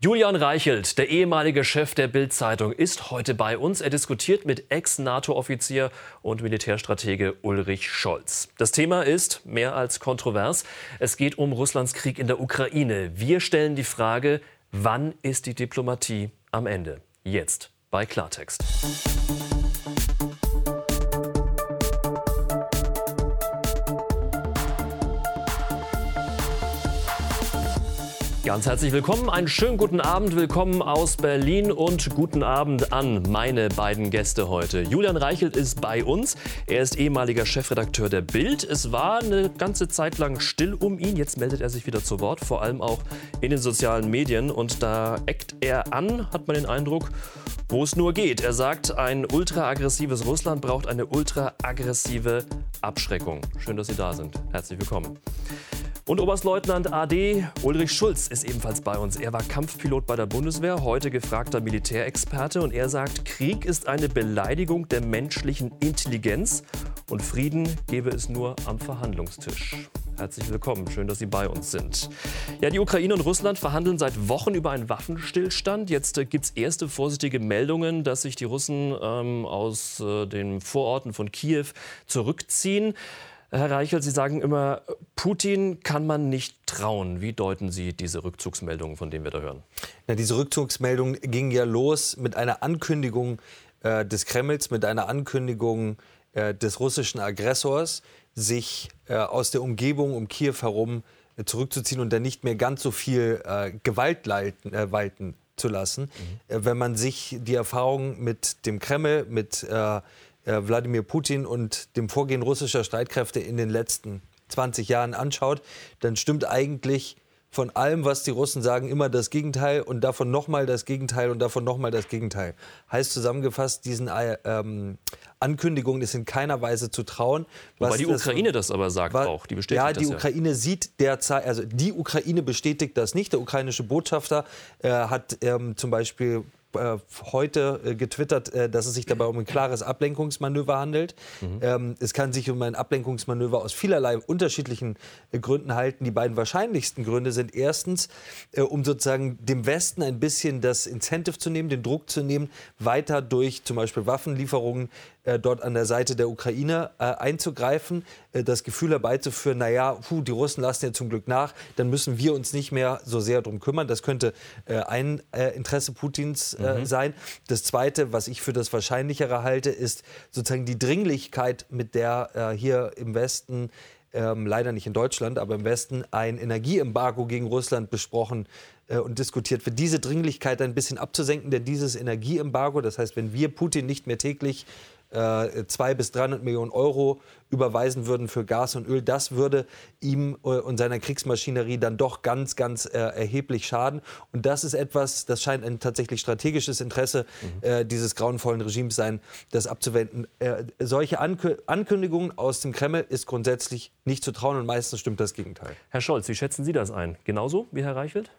Julian Reichelt, der ehemalige Chef der Bild-Zeitung, ist heute bei uns. Er diskutiert mit Ex-NATO-Offizier und Militärstratege Ulrich Scholz. Das Thema ist mehr als kontrovers. Es geht um Russlands Krieg in der Ukraine. Wir stellen die Frage, wann ist die Diplomatie am Ende? Jetzt bei Klartext. Ganz herzlich willkommen, einen schönen guten Abend, willkommen aus Berlin und guten Abend an meine beiden Gäste heute. Julian Reichelt ist bei uns, er ist ehemaliger Chefredakteur der Bild. Es war eine ganze Zeit lang still um ihn, jetzt meldet er sich wieder zu Wort, vor allem auch in den sozialen Medien und da eckt er an, hat man den Eindruck, wo es nur geht. Er sagt, ein ultra-aggressives Russland braucht eine ultra-aggressive Abschreckung. Schön, dass Sie da sind. Herzlich willkommen. Und Oberstleutnant AD Ulrich Schulz ist ebenfalls bei uns. Er war Kampfpilot bei der Bundeswehr, heute gefragter Militärexperte. Und er sagt, Krieg ist eine Beleidigung der menschlichen Intelligenz und Frieden gebe es nur am Verhandlungstisch. Herzlich willkommen, schön, dass Sie bei uns sind. Ja, die Ukraine und Russland verhandeln seit Wochen über einen Waffenstillstand. Jetzt äh, gibt es erste vorsichtige Meldungen, dass sich die Russen ähm, aus äh, den Vororten von Kiew zurückziehen. Herr Reichel, Sie sagen immer, Putin kann man nicht trauen. Wie deuten Sie diese Rückzugsmeldungen, von denen wir da hören? Ja, diese Rückzugsmeldung ging ja los mit einer Ankündigung äh, des Kremls, mit einer Ankündigung äh, des russischen Aggressors, sich äh, aus der Umgebung um Kiew herum äh, zurückzuziehen und dann nicht mehr ganz so viel äh, Gewalt leiten, äh, walten zu lassen. Mhm. wenn man sich die Erfahrung mit dem Kreml, mit Wladimir Putin und dem Vorgehen russischer Streitkräfte in den letzten 20 Jahren anschaut, dann stimmt eigentlich von allem, was die Russen sagen, immer das Gegenteil und davon nochmal das Gegenteil und davon nochmal das Gegenteil. Heißt zusammengefasst, diesen äh, ähm, Ankündigungen ist in keiner Weise zu trauen. Wobei die Ukraine das, das aber sagt war, auch, die bestätigt ja, die das Ukraine ja. sieht derzeit, also die Ukraine bestätigt das nicht. Der ukrainische Botschafter äh, hat ähm, zum Beispiel äh, heute äh, getwittert, äh, dass es sich dabei um ein klares Ablenkungsmanöver handelt. Mhm. Ähm, es kann sich um ein Ablenkungsmanöver aus vielerlei unterschiedlichen äh, Gründen halten. Die beiden wahrscheinlichsten Gründe sind erstens, äh, um sozusagen dem Westen ein bisschen das Incentive zu nehmen, den Druck zu nehmen, weiter durch zum Beispiel Waffenlieferungen äh, dort an der Seite der Ukraine äh, einzugreifen, äh, das Gefühl herbeizuführen, naja, puh, die Russen lassen ja zum Glück nach, dann müssen wir uns nicht mehr so sehr darum kümmern. Das könnte äh, ein äh, Interesse Putins äh, mhm. sein. Das Zweite, was ich für das Wahrscheinlichere halte, ist sozusagen die Dringlichkeit, mit der hier im Westen ähm, leider nicht in Deutschland, aber im Westen ein Energieembargo gegen Russland besprochen äh, und diskutiert wird, diese Dringlichkeit ein bisschen abzusenken. Denn dieses Energieembargo, das heißt, wenn wir Putin nicht mehr täglich äh, zwei bis 300 Millionen Euro überweisen würden für Gas und Öl, das würde ihm äh, und seiner Kriegsmaschinerie dann doch ganz, ganz äh, erheblich schaden. Und das ist etwas, das scheint ein tatsächlich strategisches Interesse mhm. äh, dieses grauenvollen Regimes sein, das abzuwenden. Äh, solche Ankü Ankündigungen aus dem Kreml ist grundsätzlich nicht zu trauen und meistens stimmt das Gegenteil. Herr Scholz, wie schätzen Sie das ein? Genauso wie Herr Reichelt?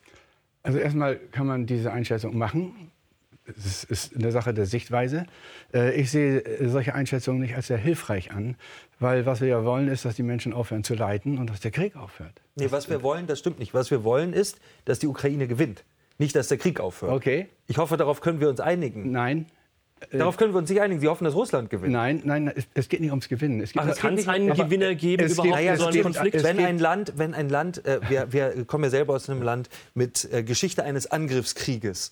Also erstmal kann man diese Einschätzung machen. Es ist eine Sache der Sichtweise. Äh, ich sehe äh, solche Einschätzungen nicht als sehr hilfreich an, weil was wir ja wollen, ist, dass die Menschen aufhören zu leiden und dass der Krieg aufhört. Nee, was wir wollen, das stimmt nicht. Was wir wollen, ist, dass die Ukraine gewinnt. Nicht, dass der Krieg aufhört. Okay. Ich hoffe, darauf können wir uns einigen. Nein. Äh, darauf können wir uns nicht einigen. Sie hoffen, dass Russland gewinnt. Nein, nein, es, es geht nicht ums Gewinnen. Es, Ach, es kann einen Gewinner geben es überhaupt geht, in so einem Konflikt? Wenn ein Land, wenn ein Land äh, wir, wir kommen ja selber aus einem Land mit äh, Geschichte eines Angriffskrieges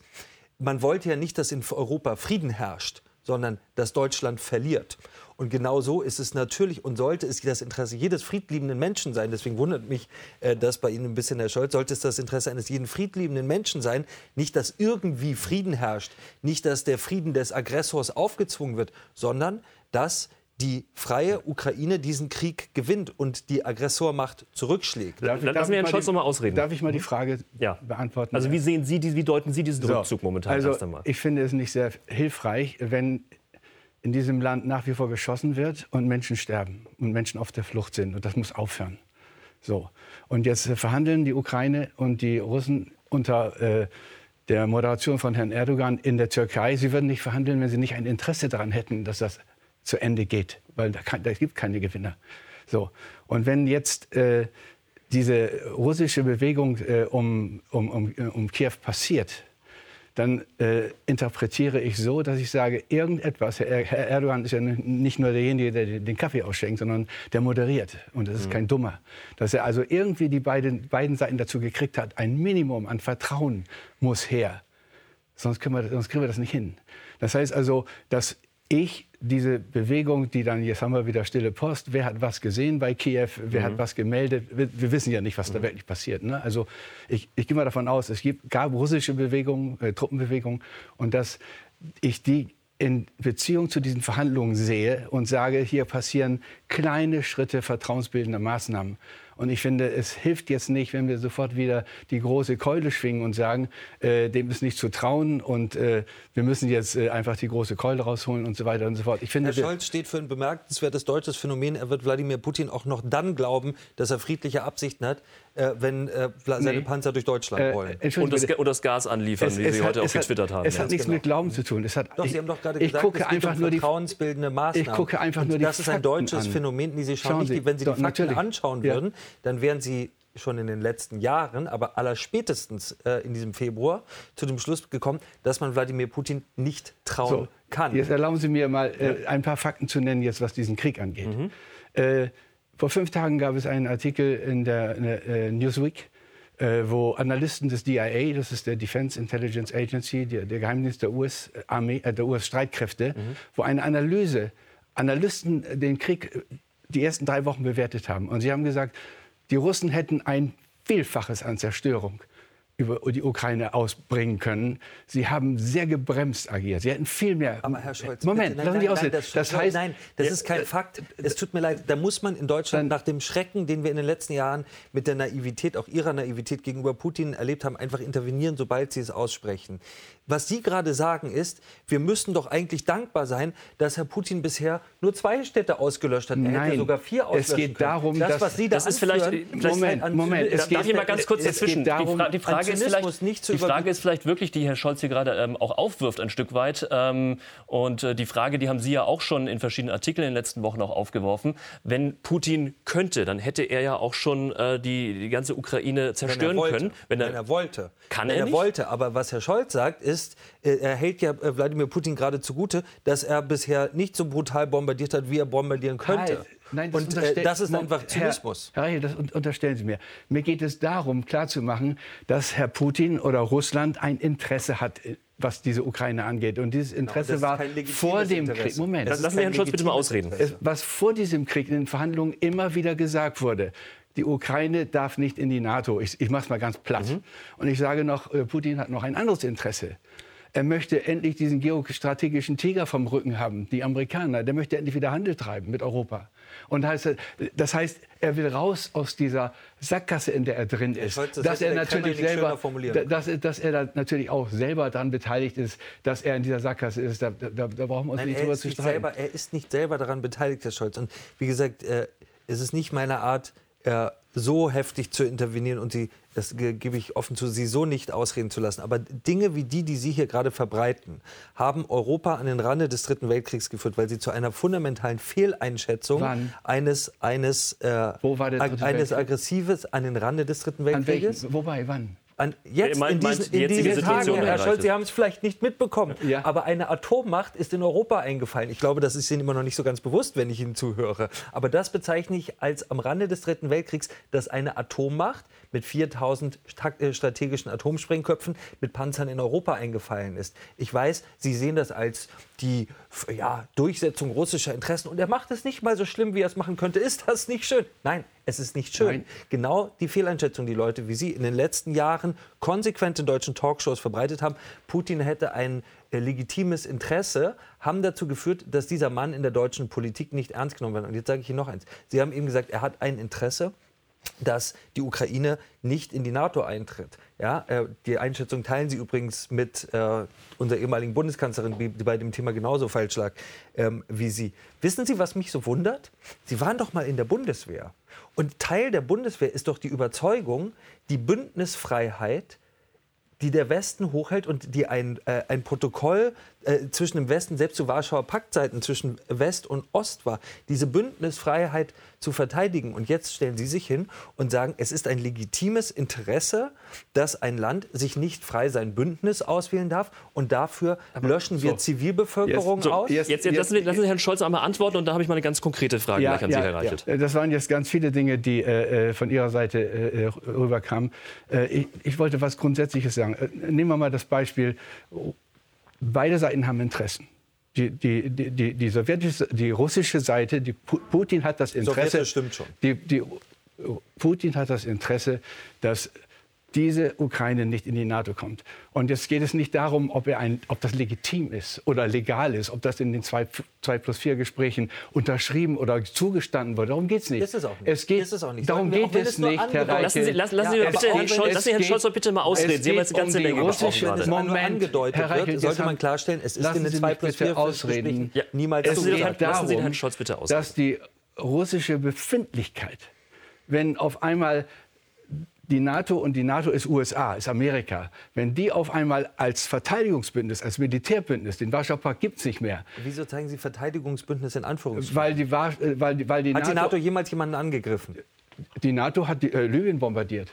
man wollte ja nicht, dass in Europa Frieden herrscht, sondern dass Deutschland verliert. Und genau so ist es natürlich und sollte es das Interesse jedes friedliebenden Menschen sein. Deswegen wundert mich äh, das bei Ihnen ein bisschen, Herr Scholz. Sollte es das Interesse eines jeden friedliebenden Menschen sein, nicht, dass irgendwie Frieden herrscht, nicht, dass der Frieden des Aggressors aufgezwungen wird, sondern dass die freie Ukraine diesen Krieg gewinnt und die Aggressormacht zurückschlägt. Darf, Lassen darf wir Herrn Scholz noch mal ausreden. Darf ich mal die Frage ja. beantworten? Also wie sehen Sie, wie deuten Sie diesen so, Rückzug momentan also, erst einmal? Ich finde es nicht sehr hilfreich, wenn in diesem Land nach wie vor geschossen wird und Menschen sterben und Menschen auf der Flucht sind. Und das muss aufhören. So. Und jetzt verhandeln die Ukraine und die Russen unter äh, der Moderation von Herrn Erdogan in der Türkei. Sie würden nicht verhandeln, wenn sie nicht ein Interesse daran hätten, dass das zu Ende geht, weil da, kann, da gibt keine Gewinner. So. Und wenn jetzt äh, diese russische Bewegung äh, um, um, um, um Kiew passiert, dann äh, interpretiere ich so, dass ich sage, irgendetwas, Herr, Herr, Erdogan ist ja nicht nur derjenige, der den Kaffee ausschenkt, sondern der moderiert. Und das ist mhm. kein Dummer. Dass er also irgendwie die beiden, beiden Seiten dazu gekriegt hat, ein Minimum an Vertrauen muss her. Sonst, wir, sonst kriegen wir das nicht hin. Das heißt also, dass ich diese Bewegung, die dann, jetzt haben wir wieder stille Post, wer hat was gesehen bei Kiew, wer mhm. hat was gemeldet, wir, wir, wissen ja nicht, was da mhm. wirklich passiert. Ne? Also ich, ich gehe mal davon aus, es gibt, gab russische Bewegungen, äh, Truppenbewegungen und dass ich die in Beziehung zu diesen Verhandlungen sehe und sage, hier passieren kleine Schritte vertrauensbildender Maßnahmen. Und ich finde, es hilft jetzt nicht, wenn wir sofort wieder die große Keule schwingen und sagen, äh, dem ist nicht zu trauen und äh, wir müssen jetzt äh, einfach die große Keule rausholen und so weiter und so fort. Ich finde, Herr Scholz steht für ein bemerkenswertes deutsches Phänomen. Er wird Wladimir Putin auch noch dann glauben, dass er friedliche Absichten hat, äh, wenn äh, seine nee. Panzer durch Deutschland äh, rollen. und, das, und das, Gas anliefern, es, wie Sie heute auch getwittert haben. Es ja. hat nichts genau. mit Glauben zu tun. Es hat, doch, Sie haben doch gerade gesagt, gucke es einfach um nur die vertrauensbildende Maßnahmen. Ich gucke einfach nur die Das ist ein deutsches an. Phänomen. Die Sie schauen, schauen nicht, wenn Sie die Fakten natürlich. anschauen ja. würden, dann wären Sie schon in den letzten Jahren, aber allerspätestens äh, in diesem Februar zu dem Schluss gekommen, dass man Wladimir Putin nicht trauen so, kann. Jetzt erlauben Sie mir mal äh, ein paar Fakten zu nennen, jetzt was diesen Krieg angeht. Mhm. Äh, vor fünf Tagen gab es einen Artikel in der, in der äh, Newsweek, äh, wo Analysten des DIA, das ist der Defense Intelligence Agency, der, der Geheimdienst der US-Armee, äh, der US-Streitkräfte, mhm. wo eine Analyse, Analysten den Krieg äh, die ersten drei Wochen bewertet haben. Und sie haben gesagt, die Russen hätten ein Vielfaches an Zerstörung über die Ukraine ausbringen können. Sie haben sehr gebremst agiert. Sie hätten viel mehr. Aber Herr Scholz, Moment, bitte, nein, nein, nein, das, das heißt, nein, das ist kein Fakt. Es tut mir leid. Da muss man in Deutschland nach dem Schrecken, den wir in den letzten Jahren mit der Naivität, auch Ihrer Naivität gegenüber Putin erlebt haben, einfach intervenieren, sobald Sie es aussprechen. Was Sie gerade sagen ist, wir müssen doch eigentlich dankbar sein, dass Herr Putin bisher nur zwei Städte ausgelöscht hat. Er Nein, hätte sogar vier ausgelöscht. Es geht darum, das, was Sie da das ist vielleicht, Moment, Moment. Es darf ich mal ganz kurz dazwischen? Darum, die, Fra die Frage ist vielleicht, die Frage ist vielleicht wirklich, die Herr Scholz hier gerade ähm, auch aufwirft ein Stück weit. Ähm, und äh, die Frage, die haben Sie ja auch schon in verschiedenen Artikeln in den letzten Wochen auch aufgeworfen. Wenn Putin könnte, dann hätte er ja auch schon äh, die, die ganze Ukraine zerstören wenn können. Wenn er, wenn er wollte. Kann wenn er, er wollte. Aber was Herr Scholz sagt, ist, äh, er hält ja äh, Wladimir Putin gerade zugute, dass er bisher nicht so brutal bombardiert hat, wie er bombardieren könnte. Nein, das, und, äh, das ist einfach Zynismus. Herr, Herr Reichel, das unterstellen Sie mir. Mir geht es darum, klarzumachen, dass Herr Putin oder Russland ein Interesse hat äh, was diese Ukraine angeht. Und dieses genau, Interesse genau, war vor dem Interesse. Krieg. Moment. Lassen Sie Herrn Schulz bitte mal ausreden. Was vor diesem Krieg in den Verhandlungen immer wieder gesagt wurde, die Ukraine darf nicht in die NATO. Ich, ich mache es mal ganz platt. Mhm. Und ich sage noch, äh, Putin hat noch ein anderes Interesse. Er möchte endlich diesen geostrategischen Tiger vom Rücken haben, die Amerikaner. Der möchte endlich wieder Handel treiben mit Europa. Und das heißt, er will raus aus dieser Sackgasse, in der er drin ist. Das dass er natürlich selber, dass, dass, er da natürlich auch selber daran beteiligt ist, dass er in dieser Sackgasse ist. Da, da, da brauchen wir uns Nein, nicht drüber zu streiten. Selber, er ist nicht selber daran beteiligt, Herr Scholz. Und wie gesagt, äh, es ist nicht meine Art, äh, so heftig zu intervenieren und sie, das gebe ich offen zu, sie so nicht ausreden zu lassen. Aber Dinge wie die, die Sie hier gerade verbreiten, haben Europa an den Rande des Dritten Weltkriegs geführt, weil sie zu einer fundamentalen Fehleinschätzung Wann? eines, eines, äh, eines Aggressives an den Rande des Dritten Weltkrieges. Wobei, wann? An jetzt in diesen, in diesen Tagen, Herr Scholz, Sie haben es vielleicht nicht mitbekommen, ja. aber eine Atommacht ist in Europa eingefallen. Ich glaube, das ist Ihnen immer noch nicht so ganz bewusst, wenn ich Ihnen zuhöre. Aber das bezeichne ich als am Rande des Dritten Weltkriegs, dass eine Atommacht mit 4000 äh, strategischen Atomsprengköpfen mit Panzern in Europa eingefallen ist. Ich weiß, Sie sehen das als die ja, Durchsetzung russischer Interessen und er macht es nicht mal so schlimm, wie er es machen könnte. Ist das nicht schön? Nein, es ist nicht schön. Nein. Genau die Fehleinschätzung, die Leute wie Sie in den letzten Jahren konsequent in deutschen Talkshows verbreitet haben. Putin hätte ein äh, legitimes Interesse, haben dazu geführt, dass dieser Mann in der deutschen Politik nicht ernst genommen wird. Und jetzt sage ich Ihnen noch eins. Sie haben eben gesagt, er hat ein Interesse dass die Ukraine nicht in die NATO eintritt. Ja, äh, die Einschätzung teilen Sie übrigens mit äh, unserer ehemaligen Bundeskanzlerin, die bei dem Thema genauso falsch lag ähm, wie Sie. Wissen Sie, was mich so wundert? Sie waren doch mal in der Bundeswehr. Und Teil der Bundeswehr ist doch die Überzeugung, die Bündnisfreiheit die der Westen hochhält und die ein, äh, ein Protokoll äh, zwischen dem Westen, selbst zu Warschauer Paktzeiten, zwischen West und Ost war, diese Bündnisfreiheit zu verteidigen. Und jetzt stellen Sie sich hin und sagen, es ist ein legitimes Interesse, dass ein Land sich nicht frei sein Bündnis auswählen darf und dafür Aber löschen wir so. Zivilbevölkerung so, aus. Jetzt, jetzt, jetzt lassen, Sie, lassen, Sie, Herrn Scholz einmal antworten und da habe ich mal eine ganz konkrete Frage ja, gleich an ja, Sie, Herr Reichelt. Ja. Das waren jetzt ganz viele Dinge, die äh, äh von Ihrer Seite äh, rüberkamen. Äh, ich, ich wollte was Grundsätzliches sagen. Äh, nehmen wir mal das Beispiel, beide Seiten haben Interessen. Die, die, die, die, sowjetische, die russische Seite, die Putin hat das Interesse. stimmt schon. Die, die, Putin hat das Interesse, dass diese Ukraine nicht in die NATO kommt. Und jetzt geht es nicht darum, ob, ein, ob das legitim ist oder legal ist, ob das in den 2, plus 4 Gesprächen unterschrieben oder zugestanden wurde. Darum geht es nicht. Ist es auch nicht. Es geht, ist es auch nicht. Darum geht es nicht, Herr Reichel. Lassen Sie, lassen Sie, ja, bitte, Herrn Scholz, lassen Sie Herrn Scholz doch bitte mal ausreden. Sie haben jetzt eine ganze um Menge gesprochen Moment, nur angedeutet Herr Reichel, wird, sollte man klarstellen, es ist in den 2 plus 4 ausreden. Ja, niemals es geht darum, lassen Sie Herrn Scholz bitte ausreden. dass die russische Befindlichkeit, wenn auf einmal die NATO und die NATO ist USA, ist Amerika, wenn die auf einmal als Verteidigungsbündnis, als Militärbündnis, den Warschauer Pakt gibt es nicht mehr. Wieso zeigen Sie Verteidigungsbündnis in Anführungszeichen? Weil die, äh, weil die, weil die Hat NATO, die NATO jemals jemanden angegriffen? Die NATO hat die, äh, Libyen bombardiert.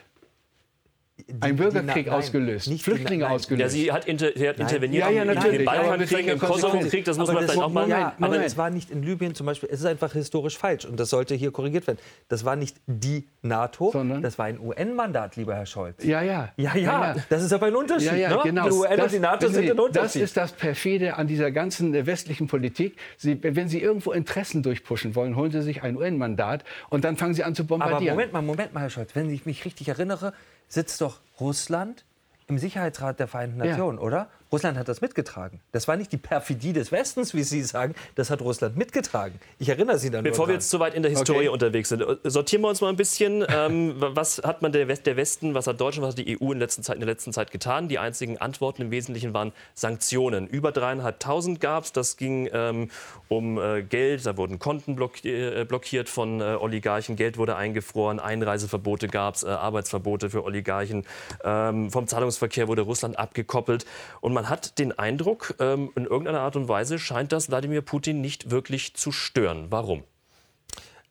Ein Bürgerkrieg nein, ausgelöst, nicht Flüchtlinge nein, ausgelöst. Ja, sie hat, inter, sie hat interveniert ja, ja, natürlich. im Balkankrieg, im Kosovo-Krieg, das muss man vielleicht auch mal... Moment, aber es war nicht in Libyen zum Beispiel, es ist einfach historisch falsch und das sollte hier korrigiert werden. Das war nicht die NATO, Sondern? das war ein UN-Mandat, lieber Herr Scholz. Ja, ja. Ja, ja, das ist aber ein Unterschied. Ja, ja, ne? genau. Die UN das, und die NATO sind ein Unterschied. Das ist das Perfide an dieser ganzen äh, westlichen Politik. Sie, wenn Sie irgendwo Interessen durchpushen wollen, holen Sie sich ein UN-Mandat und dann fangen Sie an zu bombardieren. Aber Moment mal, Moment mal, Herr Scholz, wenn ich mich richtig erinnere, sitzt doch Russland im Sicherheitsrat der Vereinten Nationen, ja. oder? Russland hat das mitgetragen. Das war nicht die Perfidie des Westens, wie Sie sagen, das hat Russland mitgetragen. Ich erinnere Sie dann Bevor wir jetzt zu weit in der Historie okay. unterwegs sind, sortieren wir uns mal ein bisschen. Ähm, was hat man der, West, der, Westen, was hat Deutschland, was hat die EU in, Zeit, in, der letzten Zeit getan? Die einzigen Antworten im Wesentlichen waren Sanktionen. Über dreieinhalbtausend gab es. Das ging ähm, um äh, Geld, da wurden Konten äh, blockiert von äh, Oligarchen, Geld wurde eingefroren, Einreiseverbote gab es, äh, Arbeitsverbote für Oligarchen. Ähm, vom Zahlungsverkehr wurde Russland abgekoppelt. Und man man hat den Eindruck, ähm, in irgendeiner Art und Weise scheint das Wladimir Putin nicht wirklich zu stören. Warum?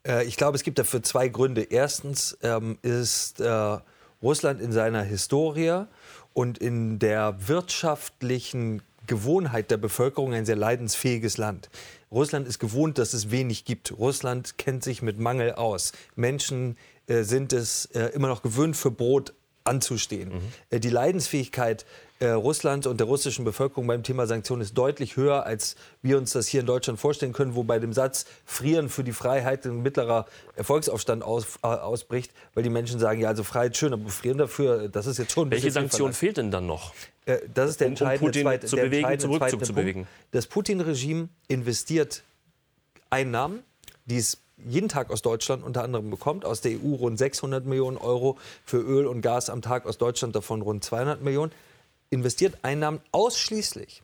Äh, ich glaube, es gibt dafür zwei Gründe. Erstens ähm, ist äh, Russland in seiner Historie und in der wirtschaftlichen Gewohnheit der Bevölkerung ein sehr leidensfähiges Land. Russland ist gewohnt, dass es wenig gibt. Russland kennt sich mit Mangel aus. Menschen äh, sind es immer noch gewöhnt, für Brot anzustehen. Mhm. Die Leidensfähigkeit äh, Russlands und der russischen Bevölkerung beim Thema Sanktionen ist deutlich höher, als wir uns das hier in Deutschland vorstellen können, wo bei dem Satz Frieren für die Freiheit ein mittlerer Erfolgsaufstand aus, äh, ausbricht, weil die Menschen sagen, ja, also Freiheit schön, aber Frieren dafür, das ist jetzt schon ein Welche Sanktion fehlt denn dann noch? Äh, das ist der entscheidende, um Putin zweite, zu bewegen, zurück zweite zu Punkt. bewegen. Das Putin-Regime investiert Einnahmen, die es jeden Tag aus Deutschland unter anderem bekommt. Aus der EU rund 600 Millionen Euro für Öl und Gas am Tag, aus Deutschland davon rund 200 Millionen investiert Einnahmen ausschließlich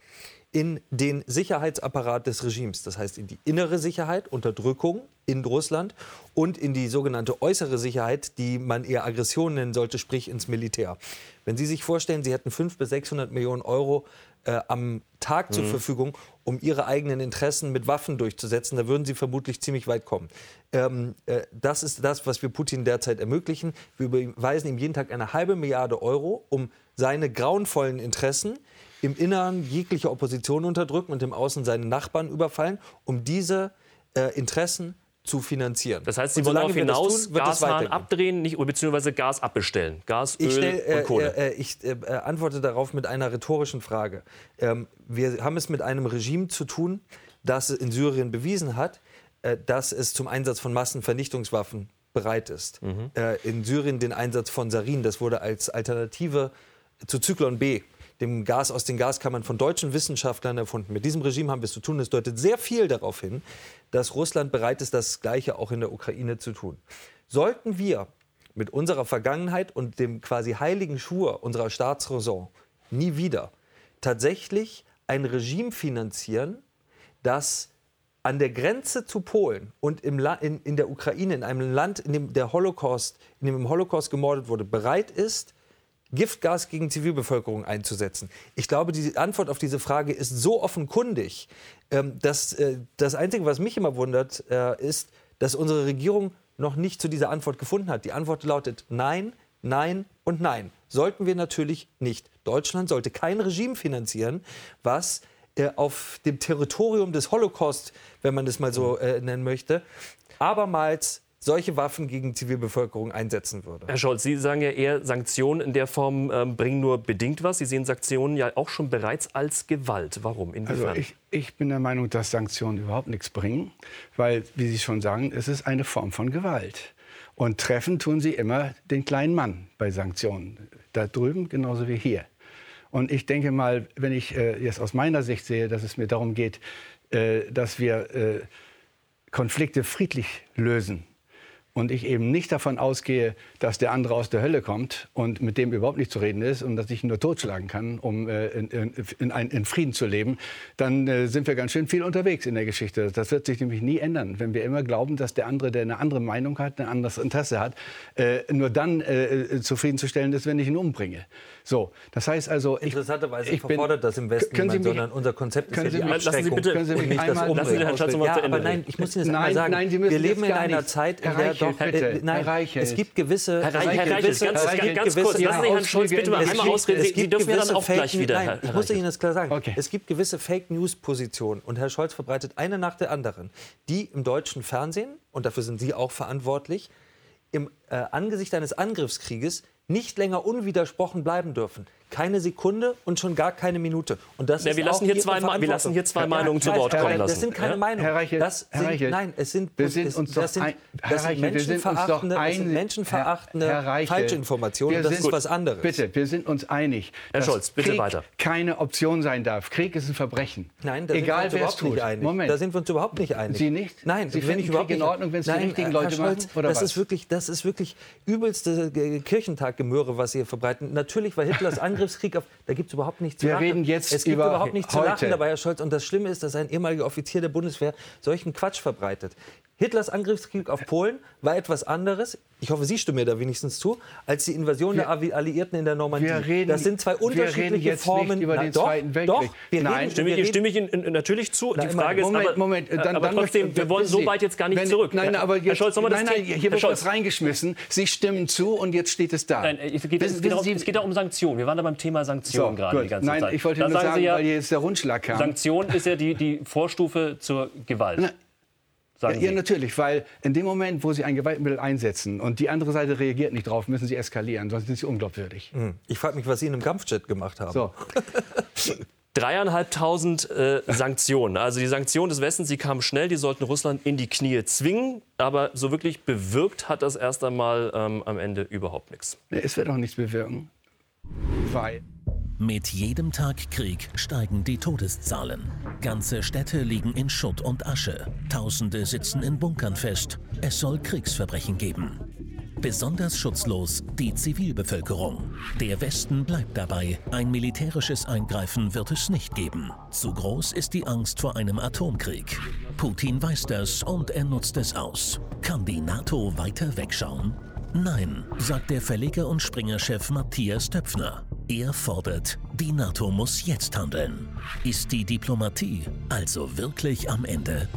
in den Sicherheitsapparat des Regimes, das heißt in die innere Sicherheit, Unterdrückung in Russland und in die sogenannte äußere Sicherheit, die man eher Aggression nennen sollte, sprich ins Militär. Wenn Sie sich vorstellen, Sie hätten 500 bis 600 Millionen Euro äh, am Tag mhm. zur Verfügung, um Ihre eigenen Interessen mit Waffen durchzusetzen, da würden Sie vermutlich ziemlich weit kommen. Ähm, äh, das ist das, was wir Putin derzeit ermöglichen. Wir überweisen ihm jeden Tag eine halbe Milliarde Euro, um seine grauenvollen Interessen im Inneren jegliche Opposition unterdrücken und im Außen seine Nachbarn überfallen, um diese äh, Interessen zu finanzieren. Das heißt, Sie wollen darauf hinaus tun, Gashahn abdrehen, nicht, beziehungsweise Gas abbestellen. Gas, ich Öl stell, äh, und Kohle. Äh, ich äh, antworte darauf mit einer rhetorischen Frage. Ähm, wir haben es mit einem Regime zu tun, das in Syrien bewiesen hat, äh, dass es zum Einsatz von Massenvernichtungswaffen bereit ist. Mhm. Äh, in Syrien den Einsatz von Sarin, das wurde als Alternative zu Zyklon B, dem Gas aus den Gaskammern von deutschen Wissenschaftlern erfunden. Mit diesem Regime haben wir es zu tun. Es deutet sehr viel darauf hin, dass Russland bereit ist, das Gleiche auch in der Ukraine zu tun. Sollten wir mit unserer Vergangenheit und dem quasi heiligen Schwur unserer Staatsräson nie wieder tatsächlich ein Regime finanzieren, das an der Grenze zu Polen und im in, in der Ukraine, in einem Land, in dem der Holocaust, in dem im Holocaust gemordet wurde, bereit ist, Giftgas gegen Zivilbevölkerung einzusetzen? Ich glaube, die Antwort auf diese Frage ist so offenkundig, ähm, dass äh, das Einzige, was mich immer wundert, äh, ist, dass unsere Regierung noch nicht zu dieser Antwort gefunden hat. Die Antwort lautet Nein, Nein und Nein. Sollten wir natürlich nicht. Deutschland sollte kein Regime finanzieren, was äh, auf dem Territorium des Holocaust, wenn man das mal so nennen möchte, abermals solche Waffen gegen Zivilbevölkerung einsetzen würde. Herr Scholz, Sie sagen ja eher, Sanktionen in der Form ähm, bringen nur bedingt was. Sie sehen Sanktionen ja auch schon bereits als Gewalt. Warum? Inwiefern? Also ich, ich bin der Meinung, dass Sanktionen überhaupt nichts bringen, weil, wie Sie schon sagen, es ist eine Form von Gewalt. Und treffen tun sie immer den kleinen Mann bei Sanktionen. Da drüben genauso wie hier. Und ich denke mal, wenn ich äh, jetzt aus meiner Sicht sehe, dass es mir darum geht, äh, dass wir äh, Konflikte friedlich lösen, und ich eben nicht davon ausgehe, dass der andere aus der Hölle kommt und mit dem überhaupt nicht zu reden ist und dass ich ihn nur totschlagen kann, um äh, in, in, in, in, Frieden zu leben, dann äh, sind wir ganz schön viel unterwegs in der Geschichte. Das wird sich nämlich nie ändern, wenn wir immer glauben, dass der andere, der eine andere Meinung hat, ein anderes Interesse hat, äh, nur dann äh, äh, zufriedenzustellen ist, wenn ich ihn umbringe. So, das heißt also, ich, interessanterweise ich verfordert das im Westen niemand, sondern unser Konzept ist ja die Abschreckung lassen Sie bitte, können Sie mich nicht einmal, das. Lassen Sie ja, aber nein, ich muss Ihnen das nein, sagen. Nein, Sie wir leben in einer Zeit, in der doch, bitte, nein, Herr Reichelt. Es gibt gewisse. Herr Reichelt, Herr Reichelt ganz, ganz, ganz kurz. Lassen Sie Herrn Scholz bitte mal einmal ausreden. Sie dürfen ja dann auch gleich wieder. Nein, ich muss Ihnen das klar sagen. Es gibt gewisse Fake-News-Positionen. Und Herr Scholz verbreitet eine nach der anderen, die im deutschen Fernsehen, und dafür sind Sie auch verantwortlich, im äh, Angesicht eines Angriffskrieges nicht länger unwidersprochen bleiben dürfen. Keine Sekunde und schon gar keine Minute. Und das ja, wir, lassen hier zwei, wir lassen hier zwei Meinungen zu Wort kommen lassen. Das sind keine ja? Meinungen. Herr Reichelt, das sind, Herr Reichelt, nein, es sind, wir sind uns das sind, das sind menschenverachtende, ein, sind menschenverachtende Herr, Herr Falschinformationen. Das ist was anderes. Bitte, wir sind uns einig, Herr Scholz, bitte Krieg weiter. keine Option sein darf. Krieg ist ein Verbrechen. Nein, da Egal, sind wir uns überhaupt nicht einig. Moment. Da sind wir uns überhaupt nicht einig. Sie nicht? Nein, Sie finden Krieg in Ordnung, wenn es die richtigen Leute machen? das ist wirklich, das ist wirklich übelste Kirchentaggemöre, was Sie hier verbreiten. Natürlich war Hitlers Angriffskrieg auf, da gibt es überhaupt nichts zu Wir reden jetzt es gibt über überhaupt nichts zu lachen dabei, Herr Scholz. Und das Schlimme ist, dass ein ehemaliger Offizier der Bundeswehr solchen Quatsch verbreitet. Hitlers Angriffskrieg auf Polen war etwas anderes. Ich hoffe, Sie stimmen mir da wenigstens zu, als die Invasion wir, der Alliierten in der Normandie. Reden, das sind zwei unterschiedliche Formen. über den Zweiten Weltkrieg. Doch, wir Nein, reden, stimme, wir stimme ich Ihnen natürlich zu. Nein, die Frage Moment, ist aber, Moment, dann, aber dann trotzdem, wir wollen so weit jetzt gar nicht wenn, zurück. Nein, aber jetzt, Herr Scholz, nein, nein, nein, hier wird was reingeschmissen. Sie stimmen zu und jetzt steht es da. Nein, es geht, es geht, auch, es geht auch um Sanktionen. Wir waren da beim Thema Sanktionen so, gerade gut. die ganze Zeit. Nein, ich wollte nur sagen, weil jetzt der Rundschlag kam. Sanktion ist ja die Vorstufe zur Gewalt. Ja, ja, natürlich, weil in dem Moment, wo Sie ein Gewaltmittel einsetzen und die andere Seite reagiert nicht drauf, müssen Sie eskalieren, sonst sind Sie unglaubwürdig. Hm. Ich frage mich, was Sie in einem Kampfjet gemacht haben. So. Dreieinhalbtausend äh, Sanktionen. Also die Sanktionen des Westens, die kamen schnell, die sollten Russland in die Knie zwingen. Aber so wirklich bewirkt hat das erst einmal ähm, am Ende überhaupt nichts. Es wird auch nichts bewirken, weil mit jedem Tag Krieg steigen die Todeszahlen. Ganze Städte liegen in Schutt und Asche. Tausende sitzen in Bunkern fest. Es soll Kriegsverbrechen geben. Besonders schutzlos die Zivilbevölkerung. Der Westen bleibt dabei, ein militärisches Eingreifen wird es nicht geben. Zu groß ist die Angst vor einem Atomkrieg. Putin weiß das und er nutzt es aus. Kann die NATO weiter wegschauen? Nein, sagt der Verleger und Springerchef Matthias Töpfner. Er fordert, die NATO muss jetzt handeln. Ist die Diplomatie also wirklich am Ende?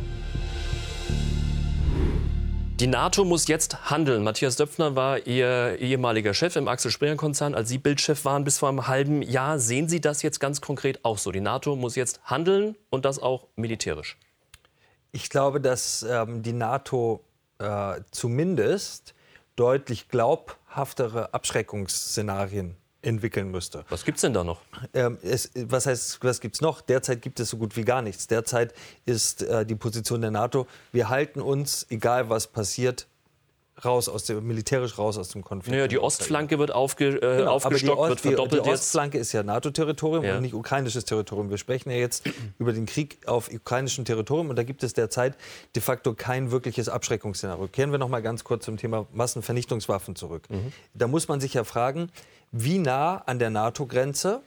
Die NATO muss jetzt handeln. Matthias Döpfner war Ihr ehemaliger Chef im Axel Springer-Konzern. Als Sie Bildchef waren bis vor einem halben Jahr, sehen Sie das jetzt ganz konkret auch so? Die NATO muss jetzt handeln und das auch militärisch. Ich glaube, dass ähm, die NATO äh, zumindest deutlich glaubhaftere Abschreckungsszenarien entwickeln müsste. Was gibt es denn da noch? Ähm, es, was heißt, was gibt es noch? Derzeit gibt es so gut wie gar nichts. Derzeit ist äh, die Position der NATO, wir halten uns, egal was passiert, raus aus dem, militärisch raus aus dem Konflikt. Naja, die Ostflanke wird aufge, äh, genau, aufgestockt, Ost, wird verdoppelt. Die, die Ostflanke ist ja NATO-Territorium ja. und nicht ukrainisches Territorium. Wir sprechen ja jetzt über den Krieg auf ukrainischem Territorium und da gibt es derzeit de facto kein wirkliches Abschreckungsszenario. Kehren wir noch mal ganz kurz zum Thema Massenvernichtungswaffen zurück. Mhm. Da muss man sich ja fragen, wie nah an der NATO-Grenze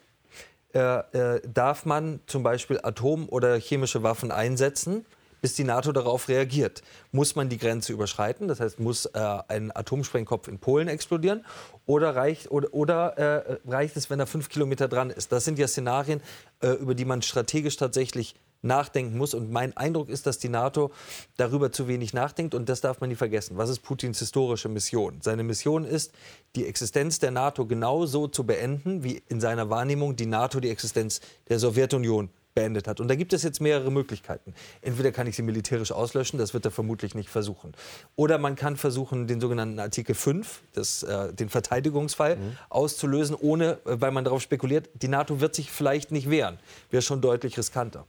äh, äh, darf man zum Beispiel Atom- oder chemische Waffen einsetzen, bis die NATO darauf reagiert. Muss man die Grenze überschreiten, das heißt, muss äh, ein Atomsprengkopf in Polen explodieren oder reicht, oder, oder äh, reicht es, wenn er fünf Kilometer dran ist? Das sind ja Szenarien, äh, über die man strategisch tatsächlich nachdenken muss. Und mein Eindruck ist, dass die NATO darüber zu wenig nachdenkt. Und das darf man nie vergessen. Was ist Putins historische Mission? Seine Mission ist, die Existenz der NATO genauso zu beenden, wie in seiner Wahrnehmung die NATO die Existenz der Sowjetunion beendet hat. Und da gibt es jetzt mehrere Möglichkeiten. Entweder kann ich sie militärisch auslöschen, das wird er vermutlich nicht versuchen. Oder man kann versuchen, den sogenannten Artikel 5, das, äh, den Verteidigungsfall, mhm. auszulösen, ohne, äh, weil man darauf spekuliert, die NATO wird sich vielleicht nicht wehren. Wäre schon deutlich riskanter.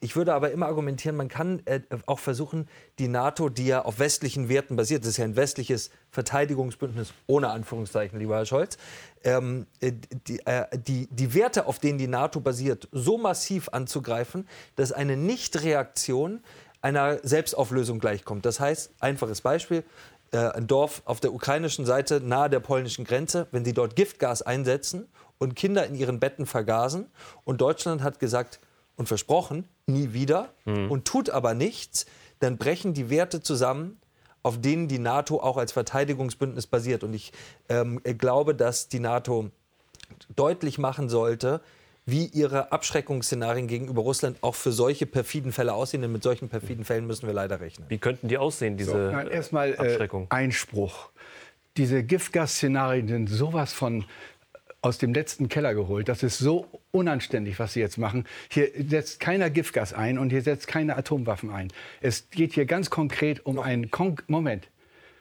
Ich würde aber immer argumentieren, man kann äh, auch versuchen, die NATO, die ja auf westlichen Werten basiert, das ist ja ein westliches Verteidigungsbündnis ohne Anführungszeichen, lieber Herr Scholz, ähm, äh, die, äh, die, die Werte, auf denen die NATO basiert, so massiv anzugreifen, dass eine Nichtreaktion einer Selbstauflösung gleichkommt. Das heißt, einfaches Beispiel, äh, ein Dorf auf der ukrainischen Seite nahe der polnischen Grenze, wenn sie dort Giftgas einsetzen und Kinder in ihren Betten vergasen und Deutschland hat gesagt, und versprochen, nie wieder mhm. und tut aber nichts, dann brechen die Werte zusammen, auf denen die NATO auch als Verteidigungsbündnis basiert. Und ich ähm, glaube, dass die NATO deutlich machen sollte, wie ihre Abschreckungsszenarien gegenüber Russland auch für solche perfiden Fälle aussehen. Denn mit solchen perfiden Fällen müssen wir leider rechnen. Wie könnten die aussehen, diese so, Erstmal äh, Einspruch. Diese Giftgas-Szenarien sind sowas von aus dem letzten Keller geholt. Das ist so unanständig, was Sie jetzt machen. Hier setzt keiner Giftgas ein und hier setzt keine Atomwaffen ein. Es geht hier ganz konkret um einen Kon Moment.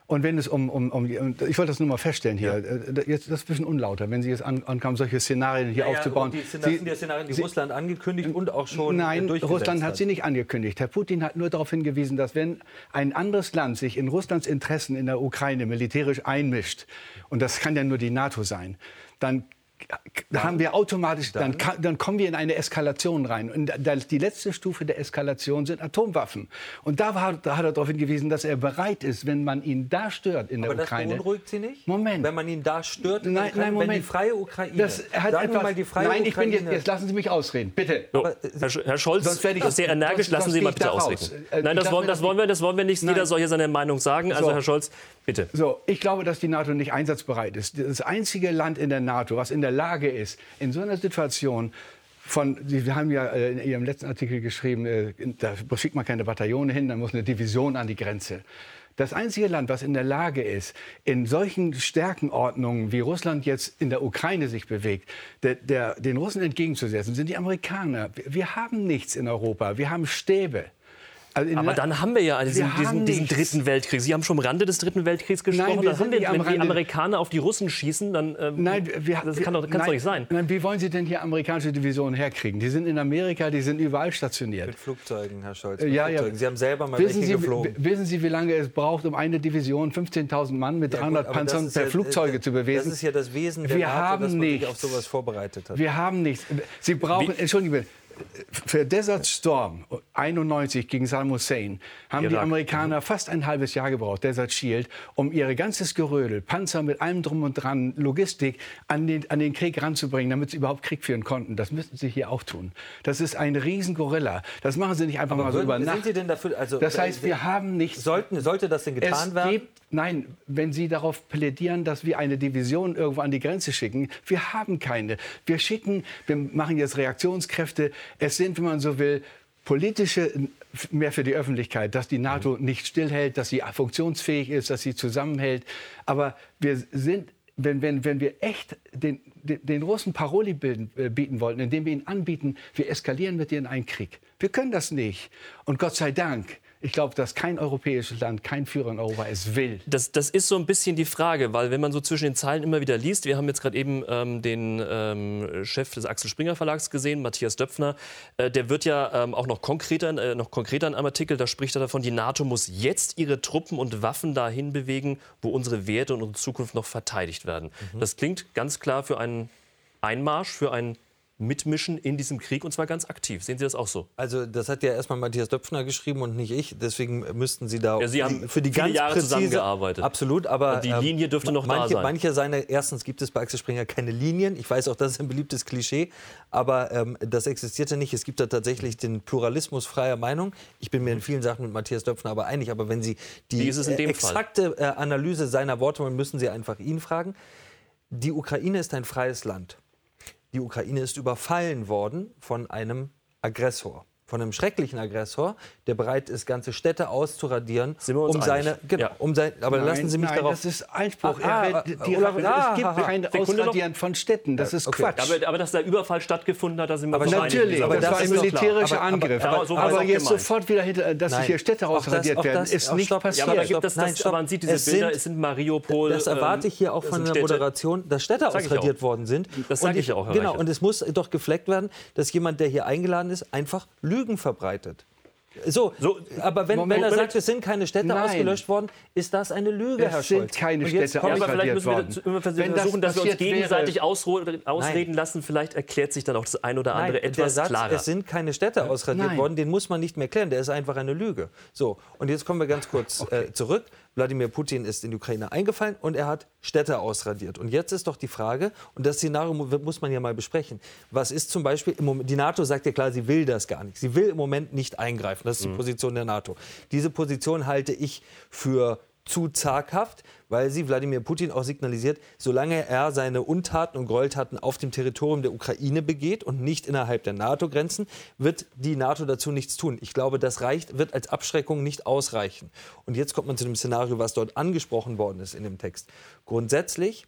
Und wenn es um, um, um ich wollte das nur mal feststellen hier, ja. Äh, jetzt das ist ein bisschen unlauter, wenn Sie jetzt an, ankamen, solche Szenarien hier ja, aufzubauen. Ja, die, das sind die Szenarien, die Sie, Russland angekündigt und auch schon Nein, Russland hat, hat sie nicht angekündigt. Herr Putin hat nur darauf hingewiesen, dass wenn ein anderes Land sich in Russlands Interessen in der Ukraine militärisch einmischt, und das kann ja nur die NATO sein, dann haben wir automatisch, dann, dann, kommen wir in eine Eskalation rein. Und die letzte Stufe der Eskalation sind Atomwaffen. Und da, war, da hat er darauf hingewiesen, dass er bereit ist, wenn man ihn da stört in der Aber Ukraine. Aber das beunruhigt Sie nicht? Moment. Wenn man ihn da stört in nein, Ukraine, nein, Moment. wenn die freie Ukraine, das hat sagen etwas, mal die freie nein, ich Ukraine. bin jetzt, jetzt lassen Sie mich ausreden, bitte. So, Herr, Herr, Scholz, Sonst ich, sehr energisch, lassen Sie mal bitte ausreden. Äh, nein, das wollen, das, wollen wir, das wollen wir nicht. Nein. Jeder soll hier seine Meinung sagen. Also, so. Herr Scholz, bitte. So, ich glaube, dass die NATO nicht einsatzbereit ist. Das einzige Land in der NATO, was in der Lage ist, in so einer Situation von, Sie haben ja äh, in Ihrem letzten Artikel geschrieben, äh, da schickt man keine Bataillone hin, da muss eine Division an die Grenze. Das einzige Land, was in der Lage ist, in solchen Stärkenordnungen, wie Russland jetzt in der Ukraine sich bewegt, der, der, den Russen entgegenzusetzen, sind die Amerikaner. Wir haben nichts in Europa. Wir haben Stäbe. Also aber dann haben wir ja diesen, wir diesen, diesen, dritten Weltkrieg. Sie haben schon am Rande des dritten Weltkriegs gesprochen. Nein, wir haben wir, wenn die Amerikaner auf die Russen schießen, dann ähm, nein, wir, das kann doch, doch nicht sein. Nein, wie wollen Sie denn hier amerikanische Divisionen herkriegen? Die sind in Amerika, die sind überall stationiert. Mit Flugzeugen, Herr Scholz. Mit ja, Flugzeugen. Sie haben selber mal wissen welche Sie, geflogen. Wissen Sie, wie lange es braucht, um eine Division 15.000 Mann mit ja, 300 gut, Panzern per ja, Flugzeuge äh, zu bewegen? Das ist ja das Wesen der wir NATO, haben dass man nichts. sich auf sowas vorbereitet hat. Wir haben nichts. Sie brauchen, wie? Entschuldigen für Desert Storm 91 gegen Saddam Hussein haben Irak. die Amerikaner fast ein halbes Jahr gebraucht, Desert Shield, um ihr ganzes Gerödel, Panzer mit allem drum und dran, Logistik an den, an den Krieg ranzubringen, damit sie überhaupt Krieg führen konnten. Das müssten sie hier auch tun. Das ist ein Riesengorilla. Das machen sie nicht einfach Aber mal so über Nacht. Sind Sie denn dafür, also, das heißt, wir haben nichts. Sollten, sollte das denn getan es werden? Gibt, nein, wenn Sie darauf plädieren, dass wir eine Division irgendwo an die Grenze schicken, wir haben keine. Wir schicken, wir machen jetzt Reaktionskräfte. Es sind, wenn man so will, politische mehr für die Öffentlichkeit, dass die NATO mhm. nicht stillhält, dass sie funktionsfähig ist, dass sie zusammenhält. Aber wir sind wenn, wenn, wenn wir echt den, den, den Russen Paroli bilden, äh, bieten wollten, indem wir ihnen anbieten, wir eskalieren mit ihnen einen Krieg. Wir können das nicht. Und Gott sei Dank ich glaube, dass kein europäisches Land, kein Führer in Europa es will. Das, das ist so ein bisschen die Frage, weil wenn man so zwischen den Zeilen immer wieder liest, wir haben jetzt gerade eben ähm, den ähm, Chef des Axel Springer Verlags gesehen, Matthias Döpfner, äh, der wird ja ähm, auch noch konkreter, äh, noch konkreter in einem Artikel, da spricht er davon, die NATO muss jetzt ihre Truppen und Waffen dahin bewegen, wo unsere Werte und unsere Zukunft noch verteidigt werden. Mhm. Das klingt ganz klar für einen Einmarsch, für ein mitmischen in diesem Krieg und zwar ganz aktiv. Sehen Sie das auch so? Also das hat ja erstmal Matthias Döpfner geschrieben und nicht ich. Deswegen müssten Sie da Ja, Sie haben für die viele ganz Jahre präzise, zusammengearbeitet. Absolut, aber Die Linie dürfte noch da manche, sein. Manche seiner erstens gibt es bei Axel Springer keine Linien. Ich weiß auch, das ist ein beliebtes Klischee, aber ähm, das existierte nicht. Es gibt da tatsächlich den Pluralismus freier Meinung. Ich bin mir in vielen Sachen mit Matthias Döpfner aber einig. Aber wenn Sie die äh, exakte äh, Analyse seiner Worte wollen, müssen Sie einfach ihn fragen. Die Ukraine ist ein freies Land. Die Ukraine ist überfallen worden von einem Aggressor. Von einem schrecklichen Aggressor, der bereit ist, ganze Städte auszuradieren, Sind wir uns um einig? seine. Genau, Ja. um sein, aber Nein, lassen Sie mich nein, darauf. das ist Einspruch. Er ah, will- ah, die, Olaf, ah, es gibt ah, kein Sekunde noch. Ausradieren von Städten. Das ist okay. Quatsch. Aber, aber dass der Überfall stattgefunden hat, da sind wir Aber uns einig. Natürlich, aber das, das war ein militärischer Aber- aber- Angriff. aber Aber, so war es auch jetzt gemeint. sofort wieder, hinter, dass Nein. hier Städte ausradiert werden, das- ist nicht stopp. passiert. Ja, aber Stopp, nein, stopp. man sieht diese Es Bilder, sind- es sind Mariupol. Das erwarte ich hier auch ähm, von der. Moderation, dass Städte ausradiert worden sind. Das Und sag ich auch, Genau, und es muss doch gefleckt werden, dass jemand, der hier eingeladen ist, einfach Lügen verbreitet. So, So, aber wenn, Moment, wenn er Moment. sagt, es sind keine Städte Nein. ausgelöscht worden, ist das eine Lüge, Herr Es sind Scholz. keine Städte ich- aber vielleicht müssen wir ausradiert immer worden. Wenn das versuchen, dass wir uns gegenseitig ausreden lassen. Vielleicht erklärt sich dann auch das ein oder andere Nein, etwas der Satz, klarer. es sind keine Städte ausradiert Nein. worden, den muss man nicht mehr klären. Der ist einfach eine Lüge. So, und jetzt kommen wir ganz kurz äh, zurück. Wladimir Putin ist in die Ukraine eingefallen und er hat Städte ausradiert. Und jetzt ist doch die Frage, und das Szenario mu- muss man ja mal besprechen. Was ist zum Beispiel, im Moment, die NATO sagt ja klar, sie will das gar nicht. Sie will im Moment nicht eingreifen. Das ist die Position der NATO. Diese Position halte ich für zu zaghaft, weil sie Wladimir Putin auch signalisiert, solange er seine Untaten und Gräueltaten auf dem Territorium der Ukraine begeht und nicht innerhalb der NATO-Grenzen, wird die NATO dazu nichts tun. Ich glaube, das reicht, wird als Abschreckung nicht ausreichen. Und jetzt kommt man zu dem Szenario, was dort angesprochen worden ist in dem Text. Grundsätzlich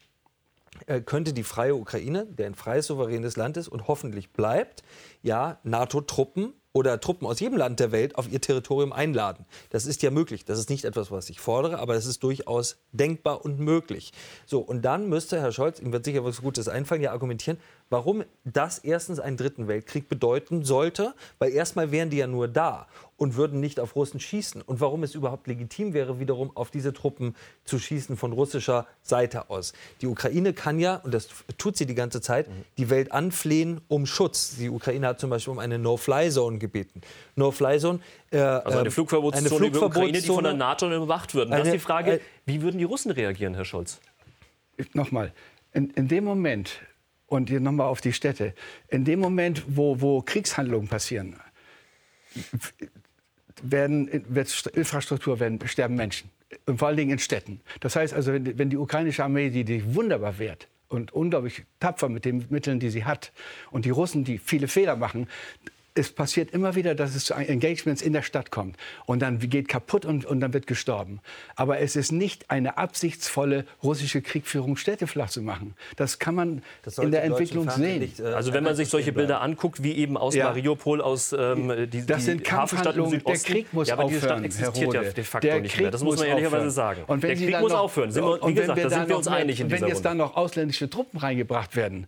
äh, könnte die freie Ukraine, der ein freies, souveränes Land ist und hoffentlich bleibt, ja, NATO-Truppen oder Truppen aus jedem Land der Welt auf ihr Territorium einladen. Das ist ja möglich. Das ist nicht etwas, was ich fordere, aber das ist durchaus denkbar und möglich. So, und dann müsste Herr Scholz, ihm wird sicher was Gutes einfallen, ja argumentieren, warum das erstens einen dritten Weltkrieg bedeuten sollte, weil erstmal wären die ja nur da und würden nicht auf Russen schießen. Und warum es überhaupt legitim wäre, wiederum auf diese Truppen zu schießen von russischer Seite aus. Die Ukraine kann ja, und das tut sie die ganze Zeit, die Welt anflehen um Schutz. Die Ukraine hat zum Beispiel um eine No-Fly-Zone gebeten. No-Fly-Zone. Äh, also eine ähm, Flugverbotszone eine über Ukraine, die von der Flugverbotszone. NATO überwacht wird. Und da Eine- ist die Frage, äh, wie würden die Russen reagieren, Herr Scholz? Nochmal, in, in dem Moment, und hier nochmal auf die Städte, in dem Moment, wo, wo Kriegshandlungen passieren, werden, wird St- Infrastruktur, werden, sterben Menschen. Und vor allen Dingen in Städten. Das heißt also, wenn, wenn die ukrainische Armee, die sich wunderbar wehrt und unglaublich tapfer mit den Mitteln, die sie hat, und die Russen, die viele Fehler machen, es passiert immer wieder, dass es zu Engagements in der Stadt kommt. Und dann geht kaputt und, und dann wird gestorben. Aber es ist nicht eine absichtsvolle russische Kriegführung, Städte flach zu machen. Das kann man Das in der Entwicklung sehen. nicht, äh, Also wenn man sich solche. Bilder anguckt, wie eben aus Ja. Mariupol, aus ähm, die, Das die sind Hafenstadt im Kampfhandlungen. Der Südosten. Krieg muss ja, aber diese Stadt aufhören, existiert ja de facto Der nicht Krieg mehr. Das muss man ehrlicherweise aufhören. sagen. Und wenn der Krieg muss noch- aufhören. Sind wir, wie gesagt, wir da sind wir uns einig in Wenn jetzt Runde. dann noch ausländische Truppen reingebracht werden,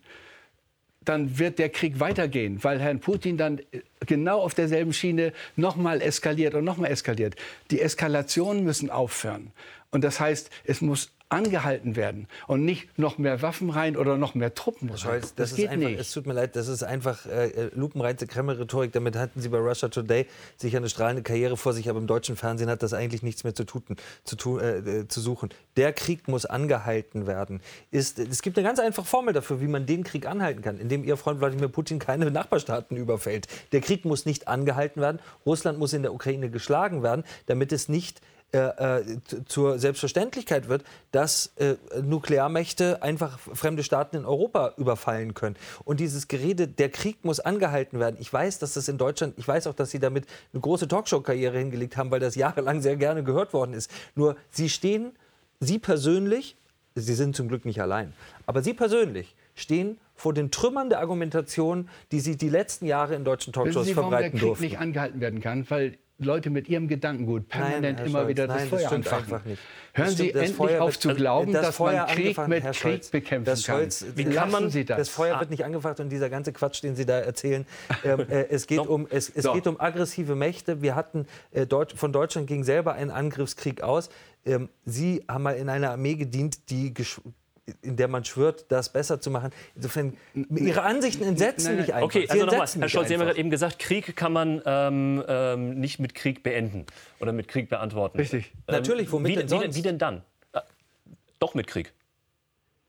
dann wird der Krieg weitergehen, weil Herrn Putin dann äh, genau auf derselben Schiene nochmal eskaliert und nochmal eskaliert. Die Eskalationen müssen aufhören. Und das heißt, es muss angehalten werden und nicht noch mehr Waffen rein oder noch mehr Truppen rein. Scholz, das, das, ist geht einfach, nicht. es tut mir leid, das ist einfach äh, äh, lupenreine Kreml-Rhetorik. Damit hatten Sie bei Russia Today sicher eine strahlende Karriere vor sich, aber im deutschen Fernsehen hat das eigentlich nichts mehr zu, tun, zu, tun, äh, äh, zu suchen. Der Krieg muss angehalten werden. Ist, es gibt eine ganz einfache Formel dafür, wie man den Krieg anhalten kann, indem Ihr Freund Wladimir Putin keine Nachbarstaaten überfällt. Der Krieg muss nicht angehalten werden. Russland muss in der Ukraine geschlagen werden, damit es nicht äh, äh, zu- zur Selbstverständlichkeit wird, dass äh, Nuklearmächte einfach fremde Staaten in Europa überfallen können. Und dieses Gerede, der Krieg muss angehalten werden. Ich weiß, dass das in Deutschland, ich weiß auch, dass Sie damit eine große Talkshow-Karriere hingelegt haben, weil das jahrelang sehr gerne gehört worden ist. Nur Sie stehen, Sie persönlich, Sie sind zum Glück nicht allein, aber Sie persönlich stehen vor den Trümmern der Argumentation, die Sie die letzten Jahre in deutschen Wissen Talkshows Sie, warum der verbreiten Krieg durften. nicht angehalten werden kann? Weil Leute mit ihrem Gedankengut permanent Herr immer Scholz, wieder das nein, das Feuer stimmt anfachen. Hören Das Sie stimmt, das endlich Feuer auf zu glauben, das dass Feuer man Krieg mit Herr Krieg Scholz, bekämpfen das Scholz, kann. wie kann man Sie das? Das Feuer Ah. wird nicht angefacht und dieser ganze Quatsch, den Sie da erzählen. Ähm, äh, es geht, um, es, es geht um aggressive Mächte. Wir hatten, äh, Deutsch, von Deutschland ging selber ein Angriffskrieg aus. Ähm, Sie haben mal in einer Armee gedient, die in der man schwört, das besser zu machen. Insofern, Ihre Ansichten entsetzen mich einfach. Okay, also nochmal, Herr Scholz, Sie haben ja gerade eben gesagt, Krieg kann man ähm, ähm, nicht mit Krieg beenden oder mit Krieg beantworten. Richtig. Ähm, Natürlich, womit wie, denn wie, denn, sonst? wie denn dann? Äh, doch mit Krieg.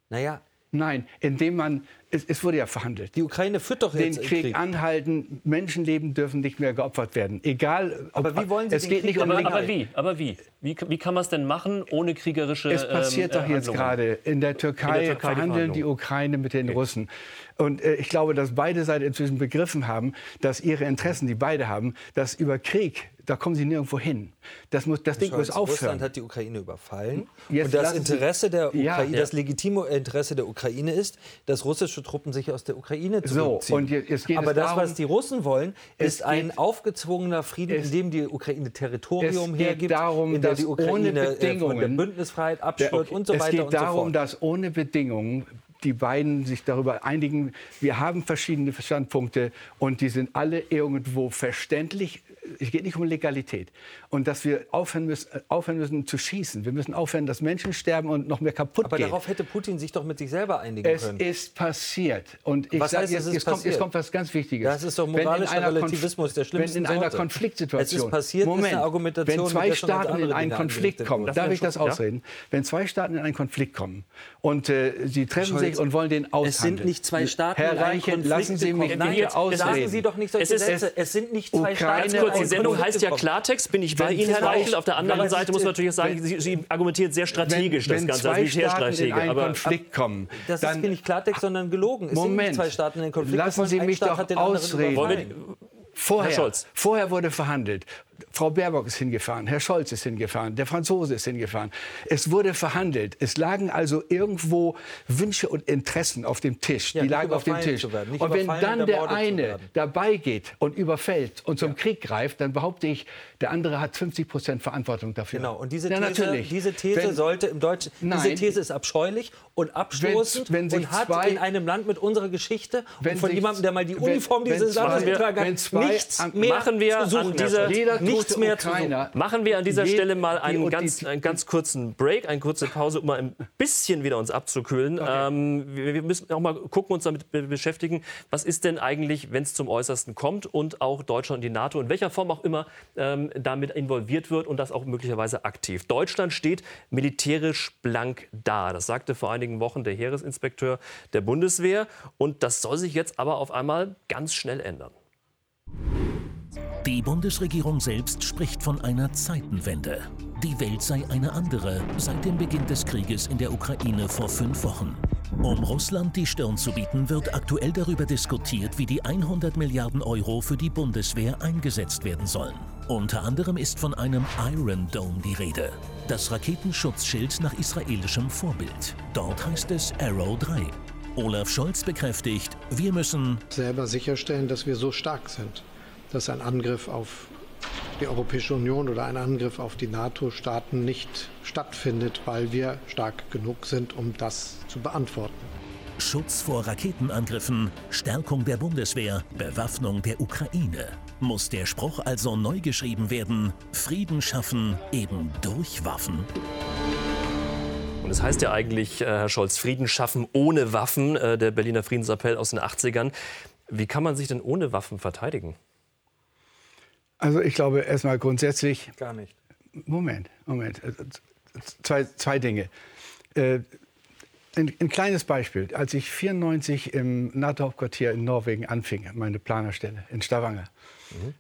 Naja, Nein, indem man, es, es wurde ja verhandelt. die Ukraine führt doch Den jetzt Krieg, Krieg. anhalten, Menschenleben dürfen nicht mehr geopfert werden. Egal. ob- Aber wie wollen Sie es den geht Krieg nicht um Aber, aber aber wie? Aber wie? Wie, wie kann man es denn machen ohne kriegerische Es passiert ähm, doch jetzt gerade. In der Türkei, In der Türkei die verhandeln die Verhandlungen. Ukraine mit den Russen. Und äh, ich glaube, dass beide Seiten inzwischen begriffen haben, dass ihre Interessen, die beide haben, dass über Krieg, da kommen sie nirgendwo hin. Das, muss, das Ding Scholz, muss aufhören. Russland hat die Ukraine überfallen. Jetzt und das Interesse der Ja. Ukraine, Ja. das legitime Interesse der Ukraine ist, dass russische Truppen sich aus der Ukraine So, zurückziehen. je- jetzt geht Aber es das, darum- was die Russen wollen, Es ist ein geht- aufgezwungener Frieden, es- in dem die Ukraine Territorium es geht hergibt, darum, in dass die Ukraine ohne von der Bedingungen- Bündnisfreiheit abschwört und so es weiter geht und so darum, fort. dass ohne Bedingungen die beiden sich darüber einigen, wir haben verschiedene Standpunkte und die sind alle irgendwo verständlich. Es geht nicht um Legalität. Und dass wir aufhören müssen, äh, aufhören müssen zu schießen. Wir müssen aufhören, dass Menschen sterben und noch mehr kaputt Aber geht. darauf hätte Putin sich doch mit sich selber einigen Es können. ist passiert. Und ich Was sage heißt, jetzt, es ist jetzt, kommt, jetzt kommt was ganz Wichtiges. Das ist doch moralischer Relativismus der schlimmsten Wenn in einer Sorte. Konfliktsituation. Es ist passiert, ist Moment, eine Argumentation, wenn zwei Staaten in einen Konflikt kommen, darf ich das ja? ausreden? Wenn zwei Staaten in einen Konflikt kommen und äh, sie treffen Scholz, sich und wollen den aushandeln. Es sind nicht zwei Staaten Herr in einen Reichelt, Konflikt lassen Sie mich. Nein, bitte jetzt Sagen ausreden. Sie doch nicht solche Es ist- Sätze. Es sind nicht zwei Ukraine Staaten. Die Sendung Konflikt heißt ja. Klartext, bin ich bei Wenn Ihnen, Herr Reichel. Auf der anderen Seite muss man natürlich sagen, wenn- Sie, Sie argumentiert sehr strategisch, wenn, das wenn Ganze, als zwei Staaten in Militärstratege. einen Aber Konflikt kommen, Das dann ist nicht Klartext, sondern gelogen. Es sind Moment. nicht zwei Staaten in den Konflikt Lassen. Sie mich Staat doch hat den anderen ausreden. Vorher, Herr Scholz. vorher wurde verhandelt. Frau Baerbock ist hingefahren, Herr Scholz ist hingefahren, der Franzose ist hingefahren. Es wurde verhandelt. Es lagen also irgendwo Wünsche und Interessen auf dem Tisch. Ja, Die nicht lagen auf dem Tisch. nicht und wenn dann der eine dabei geht und überfällt und zum Krieg greift, dann behaupte ich, der andere hat 50 Prozent Verantwortung dafür. Genau, und diese ja, These, natürlich. diese These Wenn- sollte im Deutschen, diese Nein. These ist abscheulich und abstoßend Wenn- wenn und hat zwei- in einem Land mit unserer Geschichte Wenn und von jemandem, der mal die Uniform wenn dieses Landes getragen hat, nichts mehr Machen wir zu suchen. an dieser- Scholz. Nichts mehr zu suchen. Machen wir an dieser Je- Stelle mal die- einen ganz, die- einen ganz kurzen Break, eine kurze Pause, um mal ein bisschen wieder uns abzukühlen. Ähm, wir, wir müssen auch mal gucken, uns damit be- beschäftigen, was ist denn eigentlich, wenn es zum Äußersten kommt und auch Deutschland und die NATO in welcher Form auch immer ähm, damit involviert wird und das auch möglicherweise aktiv. Deutschland steht militärisch blank da. Das sagte vor einigen Wochen der Heeresinspekteur der Bundeswehr und das soll sich jetzt aber auf einmal ganz schnell ändern. Die Bundesregierung selbst spricht von einer Zeitenwende. Die Welt sei eine andere seit dem Beginn des Krieges in der Ukraine vor fünf Wochen. Um Russland die Stirn zu bieten, wird aktuell darüber diskutiert, wie die 100 Milliarden Euro für die Bundeswehr eingesetzt werden sollen. Unter anderem ist von einem Iron Dome die Rede. Das Raketenschutzschild nach israelischem Vorbild. Dort heißt es Arrow 3. Olaf Scholz bekräftigt, wir müssen selber sicherstellen, dass wir so stark sind, dass ein Angriff auf die Europäische Union oder ein Angriff auf die NATO-Staaten nicht stattfindet, weil wir stark genug sind, um das zu beantworten. Schutz vor Raketenangriffen, Stärkung der Bundeswehr, Bewaffnung der Ukraine. Muss der Spruch also neu geschrieben werden? Frieden schaffen eben durch Waffen? Und es heißt ja eigentlich, äh, Herr Scholz, Frieden schaffen ohne Waffen, äh, der Berliner Friedensappell aus den 80ern. Wie kann man sich denn ohne Waffen verteidigen? Also ich glaube erstmal grundsätzlich, Gar nicht. Moment, Moment. Äh, Zwei, zwei Dinge. Äh, ein, ein kleines Beispiel. Als ich 94 im NATO-Hauptquartier in Norwegen anfing, meine Planerstelle in Stavanger,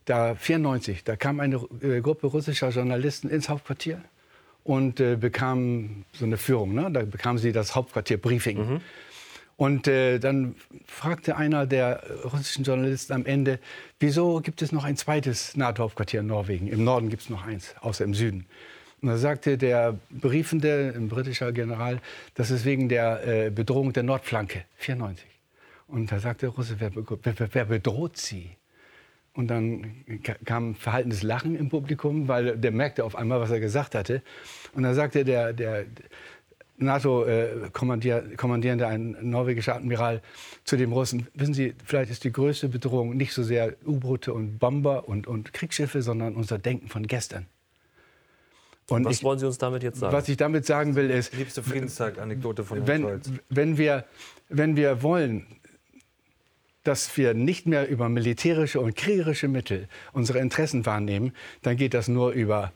da 94, da kam eine äh, Gruppe russischer Journalisten ins Hauptquartier und äh, bekamen so eine Führung. Ne? Da bekamen sie das Hauptquartier-Briefing. Und äh, dann fragte einer der russischen Journalisten am Ende, wieso gibt es noch ein zweites NATO-Hauptquartier in Norwegen? Im Norden gibt es noch eins, außer im Süden. Und da sagte der Briefende, ein britischer General, das ist wegen der äh, Bedrohung der Nordflanke, 94. Und da sagte der Russe, wer, wer, wer bedroht sie? Und dann ka- kam verhaltenes Lachen im Publikum, weil der merkte auf einmal, was er gesagt hatte. Und dann sagte der, der NATO-Kommandierende, ein norwegischer Admiral, zu dem Russen, wissen Sie, vielleicht ist die größte Bedrohung nicht so sehr U-Boote und Bomber und, und Kriegsschiffe, sondern unser Denken von gestern. Und Was ich, wollen Sie uns damit jetzt sagen? was ich damit sagen will, ist, Liebste Friedenstag-Anekdote von Herrn wenn, Scholz. wenn, wir, wenn wir wollen, dass wir nicht mehr über militärische und kriegerische Mittel unsere Interessen wahrnehmen, dann geht das nur über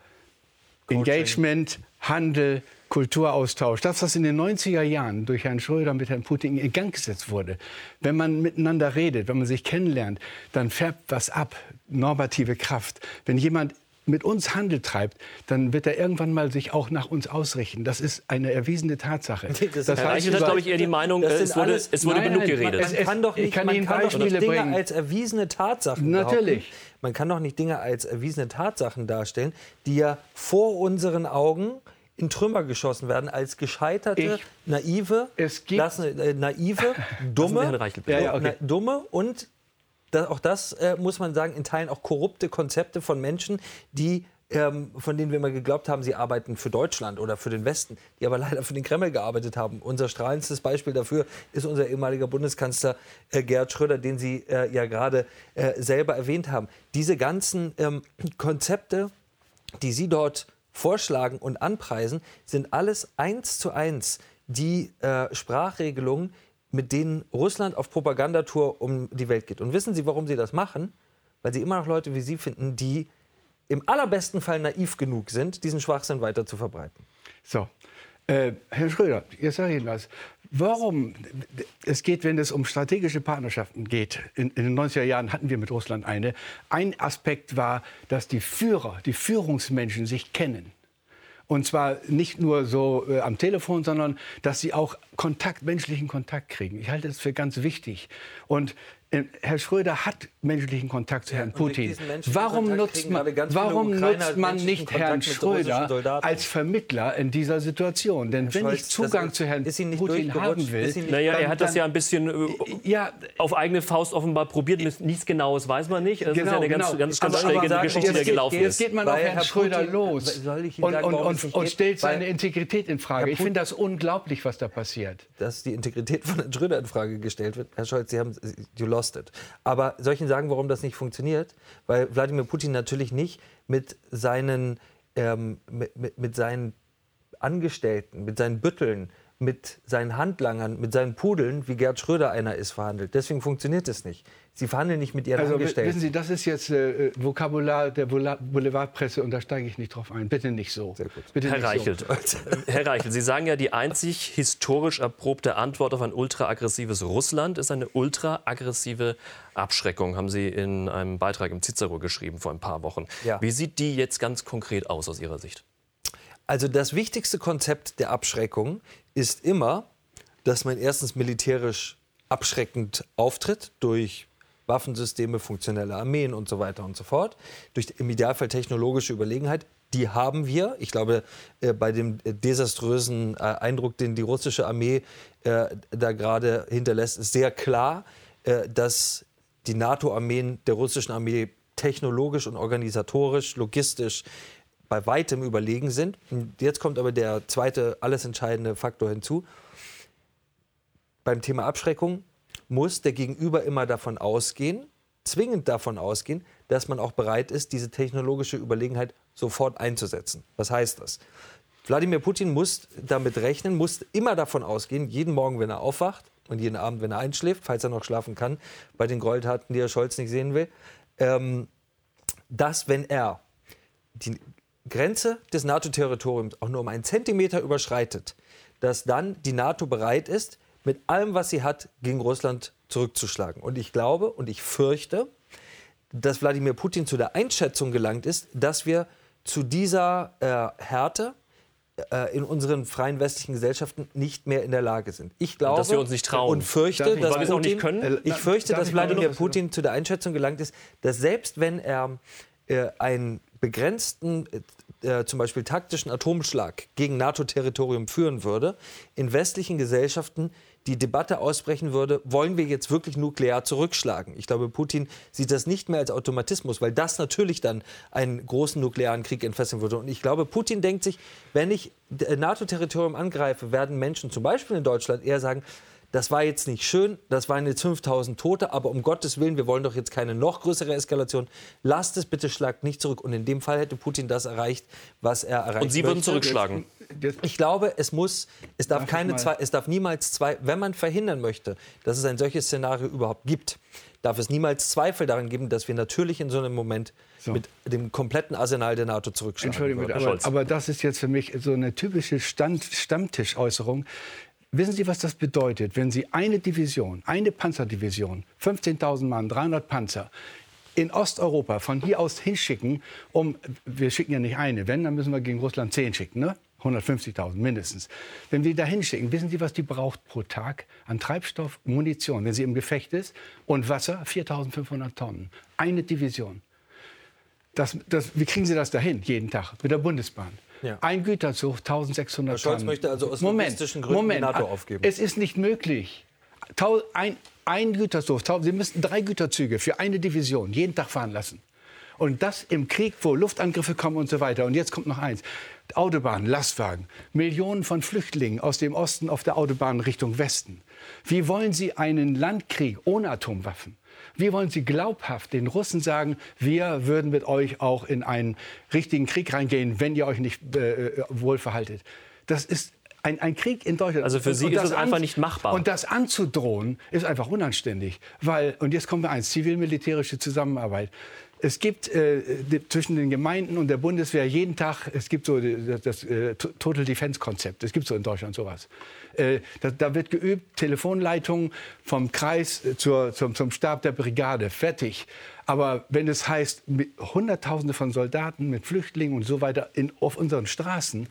Engagement, Handel, Kulturaustausch. Das, was in den 90er Jahren durch Herrn Schröder mit Herrn Putin in Gang gesetzt wurde. Wenn man miteinander redet, wenn man sich kennenlernt, dann färbt was ab, normative Kraft. Wenn jemand mit uns Handel treibt, dann wird er irgendwann mal sich auch nach uns ausrichten. Das ist eine erwiesene Tatsache. Das Das Herr Reichelt hat, glaube ich, eher die Meinung, es wurde, alles- es wurde Nein, genug geredet. es- Man kann doch ich nicht, kann man Ihnen kann doch Beispiele nicht Dinge bringen. als erwiesene Tatsachen Natürlich. behaupten. Man kann doch nicht Dinge als erwiesene Tatsachen darstellen, die ja vor unseren Augen in Trümmer geschossen werden als gescheiterte, Ich- naive, Es gibt- lassen, äh, naive, dumme. Ja, ja, okay. na, dumme und da, auch das äh, muss man sagen, in Teilen auch korrupte Konzepte von Menschen, die ähm, von denen wir immer geglaubt haben, sie arbeiten für Deutschland oder für den Westen, die aber leider für den Kreml gearbeitet haben. Unser strahlendstes Beispiel dafür ist unser ehemaliger Bundeskanzler äh, Gerhard Schröder, den Sie äh, ja gerade äh, selber erwähnt haben. Diese ganzen ähm, Konzepte, die Sie dort vorschlagen und anpreisen, sind alles eins zu eins die äh, Sprachregelungen, mit denen Russland auf Propagandatour um die Welt geht. Und wissen Sie, warum Sie das machen? Weil Sie immer noch Leute wie Sie finden, die im allerbesten Fall naiv genug sind, diesen Schwachsinn weiter zu verbreiten. So, äh, Herr Schröder, jetzt sage ich Ihnen was. Warum es geht, wenn es um strategische Partnerschaften geht, in, in den 90er Jahren hatten wir mit Russland eine. Ein Aspekt war, dass die Führer, die Führungsmenschen sich kennen. Und zwar nicht nur so äh, am Telefon, sondern dass sie auch Kontakt, menschlichen Kontakt kriegen. Ich halte das für ganz wichtig. Und Herr Schröder hat menschlichen Kontakt zu Herrn Putin. Warum, nutzt man, warum nutzt man nicht Herrn Schröder als Vermittler in dieser Situation? Denn wenn Scholz, ich Zugang das zu Herrn ist Ihnen nicht Putin haben will, Naja, er dann- hat das dann- ja ein bisschen äh, ja, auf eigene Faust offenbar probiert. Nichts Genaues weiß man nicht. Das ist ja Genau, eine ganz, genau. ganz, ganz schräge aber Geschichte, die da gelaufen geht, ist. Jetzt geht man auf Herrn Herr Schröder Putin- los und, sagen, und, und, und stellt seine Integrität in Frage. Herr Ich finde das unglaublich, was da passiert. dass die Integrität von Herrn Schröder in Frage gestellt wird. Herr Scholz, Sie haben, you lost it. Aber soll ich Ihnen sagen, warum das nicht funktioniert? Weil Wladimir Putin natürlich nicht mit seinen, ähm, mit, mit, mit seinen Angestellten, mit seinen Bütteln, mit seinen Handlangern, mit seinen Pudeln, wie Gerd Schröder einer ist, verhandelt. Deswegen funktioniert es nicht. Sie verhandeln nicht mit ihren Also Angestellten. wissen Sie, das ist jetzt äh, Vokabular der Boulevardpresse und da steige ich nicht drauf ein. Bitte nicht so. Sehr gut. Bitte Herr nicht Reichelt, Herr Reichelt, Sie sagen ja, die einzig historisch erprobte Antwort auf ein ultraaggressives Russland ist eine ultraaggressive Abschreckung, haben Sie in einem Beitrag im Cicero geschrieben vor ein paar Wochen. Ja. Wie sieht die jetzt ganz konkret aus aus Ihrer Sicht? Also das wichtigste Konzept der Abschreckung ist immer, dass man erstens militärisch abschreckend auftritt durch Waffensysteme, funktionelle Armeen und so weiter und so fort, durch im Idealfall technologische Überlegenheit. Die haben wir. Ich glaube, äh, bei dem äh, desaströsen äh, Eindruck, den die russische Armee äh, da gerade hinterlässt, ist sehr klar, äh, dass die NATO-Armeen der russischen Armee technologisch und organisatorisch, logistisch bei weitem überlegen sind. Und Jetzt kommt aber der zweite, alles entscheidende Faktor hinzu. Beim Thema Abschreckung muss der Gegenüber immer davon ausgehen, zwingend davon ausgehen, dass man auch bereit ist, diese technologische Überlegenheit sofort einzusetzen. Was heißt das? Wladimir Putin muss damit rechnen, muss immer davon ausgehen, jeden Morgen, wenn er aufwacht und jeden Abend, wenn er einschläft, falls er noch schlafen kann, bei den Gräueltaten, die er Scholz nicht sehen will, ähm, dass wenn er die Grenze des NATO-Territoriums auch nur um einen Zentimeter überschreitet, dass dann die NATO bereit ist, mit allem, was sie hat, gegen Russland zurückzuschlagen. Und ich glaube und ich fürchte, dass Wladimir Putin zu der Einschätzung gelangt ist, dass wir zu dieser äh, Härte äh, in unseren freien westlichen Gesellschaften nicht mehr in der Lage sind. Ich glaube dass wir uns nicht trauen. und fürchte, dass es auch nicht Putin, können? ich fürchte, Darf dass Wladimir Putin zu der Einschätzung gelangt ist, dass selbst wenn er äh, einen begrenzten, äh, zum Beispiel taktischen Atomschlag gegen NATO-Territorium führen würde, in westlichen Gesellschaften die Debatte ausbrechen würde, wollen wir jetzt wirklich nuklear zurückschlagen? Ich glaube, Putin sieht das nicht mehr als Automatismus, weil das natürlich dann einen großen nuklearen Krieg entfesseln würde. Und ich glaube, Putin denkt sich, wenn ich äh, NATO-Territorium angreife, werden Menschen zum Beispiel in Deutschland eher sagen, das war jetzt nicht schön, das waren jetzt 5000 Tote, aber um Gottes Willen, wir wollen doch jetzt keine noch größere Eskalation. Lasst es bitte, schlagt nicht zurück. Und in dem Fall hätte Putin das erreicht, was er erreicht Und Sie würden zurückschlagen? Ich glaube, es muss, es darf, keine zwei, es darf niemals zwei, wenn man verhindern möchte, dass es ein solches Szenario überhaupt gibt, darf es niemals Zweifel daran geben, dass wir natürlich in so einem Moment so. mit dem kompletten Arsenal der NATO zurückschlagen. Entschuldigung, bitte, aber, aber, das ist jetzt für mich so eine typische Stand, Stammtischäußerung. Wissen Sie, was das bedeutet, wenn Sie eine Division, eine Panzerdivision, 15.000 Mann, 300 Panzer, in Osteuropa von hier aus hinschicken, um, wir schicken ja nicht eine, wenn, dann müssen wir gegen Russland zehn schicken, ne? 150.000 mindestens. Wenn wir da hinschicken, wissen Sie, was die braucht pro Tag an Treibstoff, Munition, wenn sie im Gefecht ist und Wasser? 4.500 Tonnen. Eine Division. Das, das, wie kriegen Sie das dahin jeden Tag mit der Bundesbahn? Ja. Ein Güterzug, 1600 Herr Scholz möchte also aus Moment, logistischen Gründen Moment, die NATO aufgeben. Es ist nicht möglich. Ein, ein Güterzug, Sie müssten drei Güterzüge für eine Division jeden Tag fahren lassen. Und das im Krieg, wo Luftangriffe kommen und so weiter. Und jetzt kommt noch eins. Autobahn, Lastwagen, Millionen von Flüchtlingen aus dem Osten auf der Autobahn Richtung Westen. Wie wollen Sie einen Landkrieg ohne Atomwaffen? Wie wollen Sie glaubhaft den Russen sagen, wir würden mit euch auch in einen richtigen Krieg reingehen, wenn ihr euch nicht äh, wohl verhaltet? Das ist ein, ein, Krieg in Deutschland. Also für Sie ist es einfach nicht machbar. Und das anzudrohen ist einfach unanständig. Weil, und jetzt kommen wir eins, zivil-militärische Zusammenarbeit. Es gibt äh, die, zwischen den Gemeinden und der Bundeswehr jeden Tag, es gibt so das, das äh, Total Defense Konzept. Es gibt so in Deutschland sowas. Äh, da, da, wird geübt, Telefonleitungen vom Kreis äh, zur, zum, zum Stab der Brigade, fertig. Aber wenn es heißt, Hunderttausende von Soldaten mit Flüchtlingen und so weiter in, auf unseren Straßen,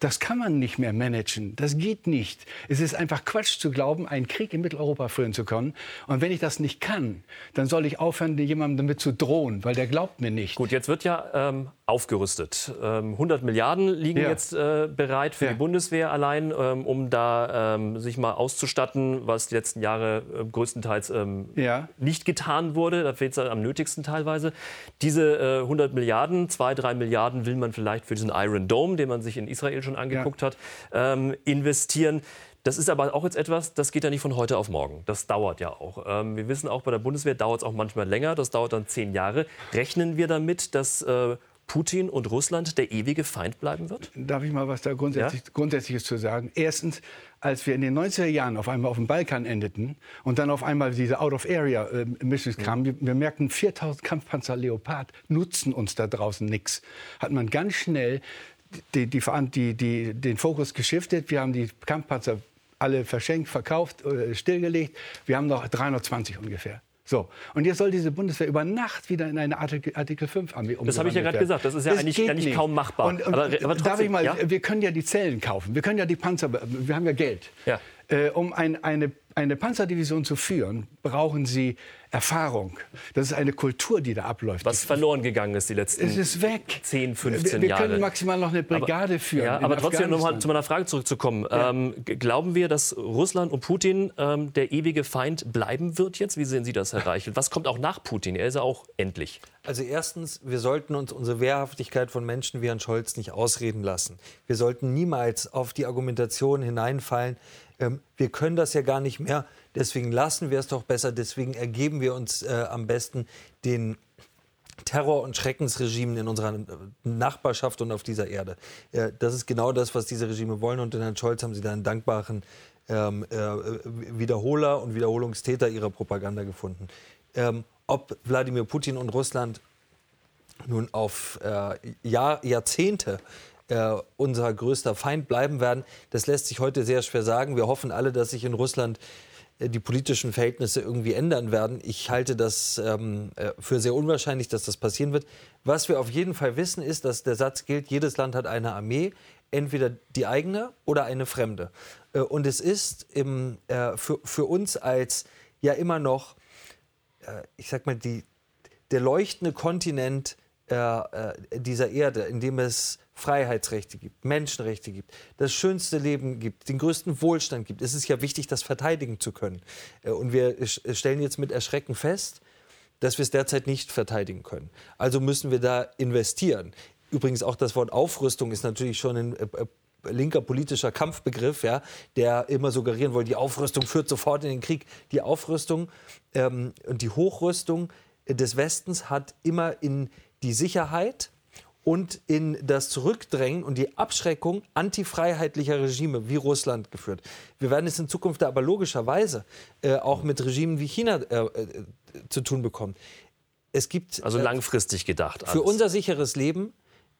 das kann man nicht mehr managen. Das geht nicht. Es ist einfach Quatsch zu glauben, einen Krieg in Mitteleuropa führen zu können. Und wenn ich das nicht kann, dann soll ich aufhören, jemandem damit zu drohen, weil der glaubt mir nicht. Gut, jetzt wird ja ähm, aufgerüstet. Ähm, 100 Milliarden liegen ja. jetzt äh, bereit für ja. die Bundeswehr allein, ähm, um da ähm, sich mal auszustatten, was die letzten Jahre äh, größtenteils ähm, ja. nicht getan wurde. Da fehlt es am nötigsten teilweise. Diese äh, 100 Milliarden, zwei, drei Milliarden will man vielleicht für diesen Iron Dome, den man sich in Israel schon angeguckt ja. hat, ähm, investieren. Das ist aber auch jetzt etwas, das geht ja nicht von heute auf morgen. Das dauert ja auch. Ähm, wir wissen auch, bei der Bundeswehr dauert es auch manchmal länger. Das dauert dann zehn Jahre. Rechnen wir damit, dass äh, Putin und Russland der ewige Feind bleiben wird? Darf ich mal was da grundsätzlich, ja? Grundsätzliches zu sagen? Erstens, als wir in den 90er Jahren auf einmal auf dem Balkan endeten und dann auf einmal diese Out-of-Area-Missions äh, kamen, wir, wir, merkten, 4000 Kampfpanzer Leopard nutzen uns da draußen nichts. Hat man ganz schnell die, die, die, den Fokus geschiftet. Wir haben die Kampfpanzer alle verschenkt, verkauft, äh, stillgelegt. Wir haben noch 320 ungefähr. So, und jetzt soll diese Bundeswehr über Nacht wieder in eine Artikel, Artikel 5 Armee Das habe ich ja gerade gesagt, das ist ja das eigentlich, eigentlich kaum machbar. Und, und aber, aber trotzdem, darf ich mal, ja? wir können ja die Zellen kaufen, wir können ja die Panzer, wir haben ja Geld. Ja. Äh, um ein, eine, eine Panzerdivision zu führen, brauchen Sie Erfahrung. Das ist eine Kultur, die da abläuft. Was verloren gegangen ist die letzten es ist weg. 10, 15 wir, Jahre. Wir können maximal noch eine Brigade aber, führen. Ja, aber trotzdem, um mal zu meiner Frage zurückzukommen. Ja. Ähm, glauben wir, dass Russland und Putin ähm, der ewige Feind bleiben wird jetzt? Wie sehen Sie das, Herr Reichelt? Was kommt auch nach Putin? Er ist ja auch endlich. Also erstens, wir sollten uns unsere Wehrhaftigkeit von Menschen wie Herrn Scholz nicht ausreden lassen. Wir sollten niemals auf die Argumentation hineinfallen, ähm, wir können das ja gar nicht mehr, deswegen lassen wir es doch besser, deswegen ergeben wir uns äh, am besten den Terror- und Schreckensregimen in unserer Nachbarschaft und auf dieser Erde. Äh, das ist genau das, was diese Regime wollen. Und in Herrn Scholz haben Sie da einen dankbaren ähm, äh, Wiederholer und Wiederholungstäter ihrer Propaganda gefunden. Ähm, ob Wladimir Putin und Russland nun auf äh, Jahr, Jahrzehnte äh, unser größter Feind bleiben werden. Das lässt sich heute sehr schwer sagen. Wir hoffen alle, dass sich in Russland die politischen Verhältnisse irgendwie ändern werden. Ich halte das ähm, äh, für sehr unwahrscheinlich, dass das passieren wird. Was wir auf jeden Fall wissen, ist, dass der Satz gilt, jedes Land hat eine Armee, entweder die eigene oder eine fremde. Äh, und es ist im, äh, für, für uns als ja immer noch, äh, ich sag mal, die, der leuchtende Kontinent dieser Erde, in dem es Freiheitsrechte gibt, Menschenrechte gibt, das schönste Leben gibt, den größten Wohlstand gibt, ist es ja wichtig, das verteidigen zu können. Äh, und wir stellen jetzt mit Erschrecken fest, dass wir es derzeit nicht verteidigen können. Also müssen wir da investieren. Übrigens auch das Wort Aufrüstung ist natürlich schon in äh, linker politischer Kampfbegriff, ja, der immer suggerieren wollte, die Aufrüstung führt sofort in den Krieg. Die Aufrüstung ähm, und die Hochrüstung des Westens hat immer in die Sicherheit und in das Zurückdrängen und die Abschreckung antifreiheitlicher Regime wie Russland geführt. Wir werden es in Zukunft aber logischerweise äh, auch mit Regimen wie China äh, äh, zu tun bekommen. Es gibt also langfristig gedacht. Alles. Für unser sicheres Leben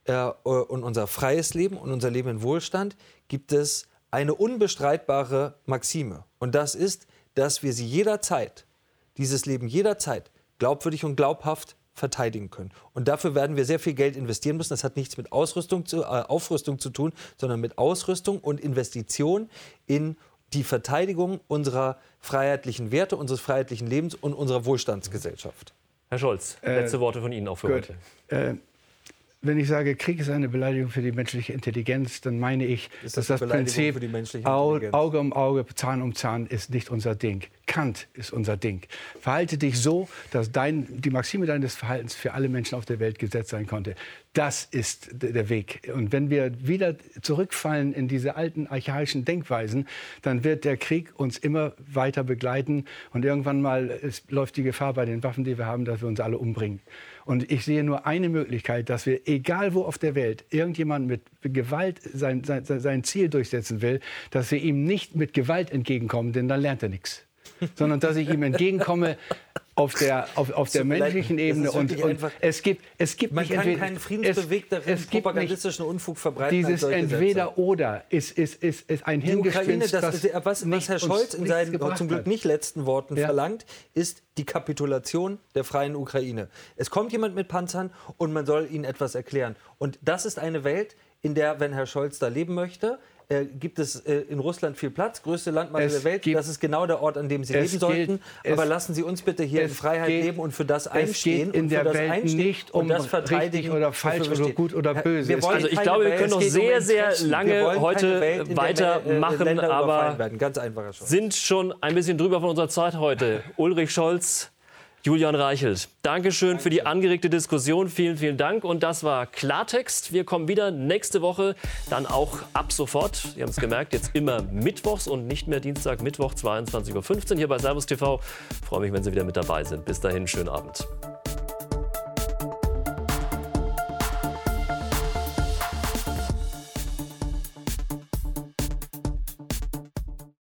äh, und unser freies Leben und unser Leben in Wohlstand gibt es eine unbestreitbare Maxime. Und das ist, dass wir sie jederzeit, dieses Leben jederzeit, glaubwürdig und glaubhaft verteidigen können. Und dafür werden wir sehr viel Geld investieren müssen. Das hat nichts mit Ausrüstung zu, äh, Aufrüstung zu tun, sondern mit Ausrüstung und Investition in die Verteidigung unserer freiheitlichen Werte, unseres freiheitlichen Lebens und unserer Wohlstandsgesellschaft. Herr Scholz, letzte äh, Worte von Ihnen auch für gut. heute. Äh, wenn ich sage, Krieg ist eine Beleidigung für die menschliche Intelligenz, dann meine ich, ist das dass das Prinzip Auge um Auge, Zahn um Zahn ist nicht unser Ding. Kant ist unser Ding. Verhalte dich so, dass dein, die Maxime deines Verhaltens für alle Menschen auf der Welt gesetzt sein konnte. Das ist der Weg. Und wenn wir wieder zurückfallen in diese alten archaischen Denkweisen, dann wird der Krieg uns immer weiter begleiten. Und irgendwann mal läuft die Gefahr bei den Waffen, die wir haben, dass wir uns alle umbringen. Und ich sehe nur eine Möglichkeit, dass wir, egal wo auf der Welt, irgendjemand mit Gewalt sein, sein, sein Ziel durchsetzen will, dass wir ihm nicht mit Gewalt entgegenkommen, denn dann lernt er nichts. Sondern dass ich ihm entgegenkomme auf der, auf, auf der menschlichen Ebene. Und, und es gibt, es gibt Man nicht kann entweder, keinen friedensbewegteren propagandistischen Unfug verbreiten. Dieses Entweder-Oder ist, ist, ist, ist ein Hirngespinst, das, das, was, was Herr Scholz in seinen zum Glück nicht letzten Worten ja. verlangt, ist die Kapitulation der freien Ukraine. Es kommt jemand mit Panzern und man soll ihnen etwas erklären. Und das ist eine Welt, in der, wenn Herr Scholz da leben möchte, äh, gibt es äh, in Russland viel Platz, größte Landmasse der Welt. Das ist genau der Ort, an dem Sie leben sollten. Aber lassen Sie uns bitte hier in Freiheit geht, leben und für das einstehen. Es geht in der Welt nicht um das richtig oder falsch oder gut oder böse. Also ich glaube, wir können noch sehr, sehr lange heute weitermachen, äh, aber sind schon ein bisschen drüber von unserer Zeit heute. Ulrich Scholz, Julian Reichelt, Dankeschön für die angeregte Diskussion. Vielen, vielen Dank. Und das war Klartext. Wir kommen wieder nächste Woche, dann auch ab sofort. Sie haben es gemerkt, jetzt immer mittwochs und nicht mehr Dienstag, Mittwoch, 22.15 Uhr hier bei Servus TV. Ich freue mich, wenn Sie wieder mit dabei sind. Bis dahin, schönen Abend.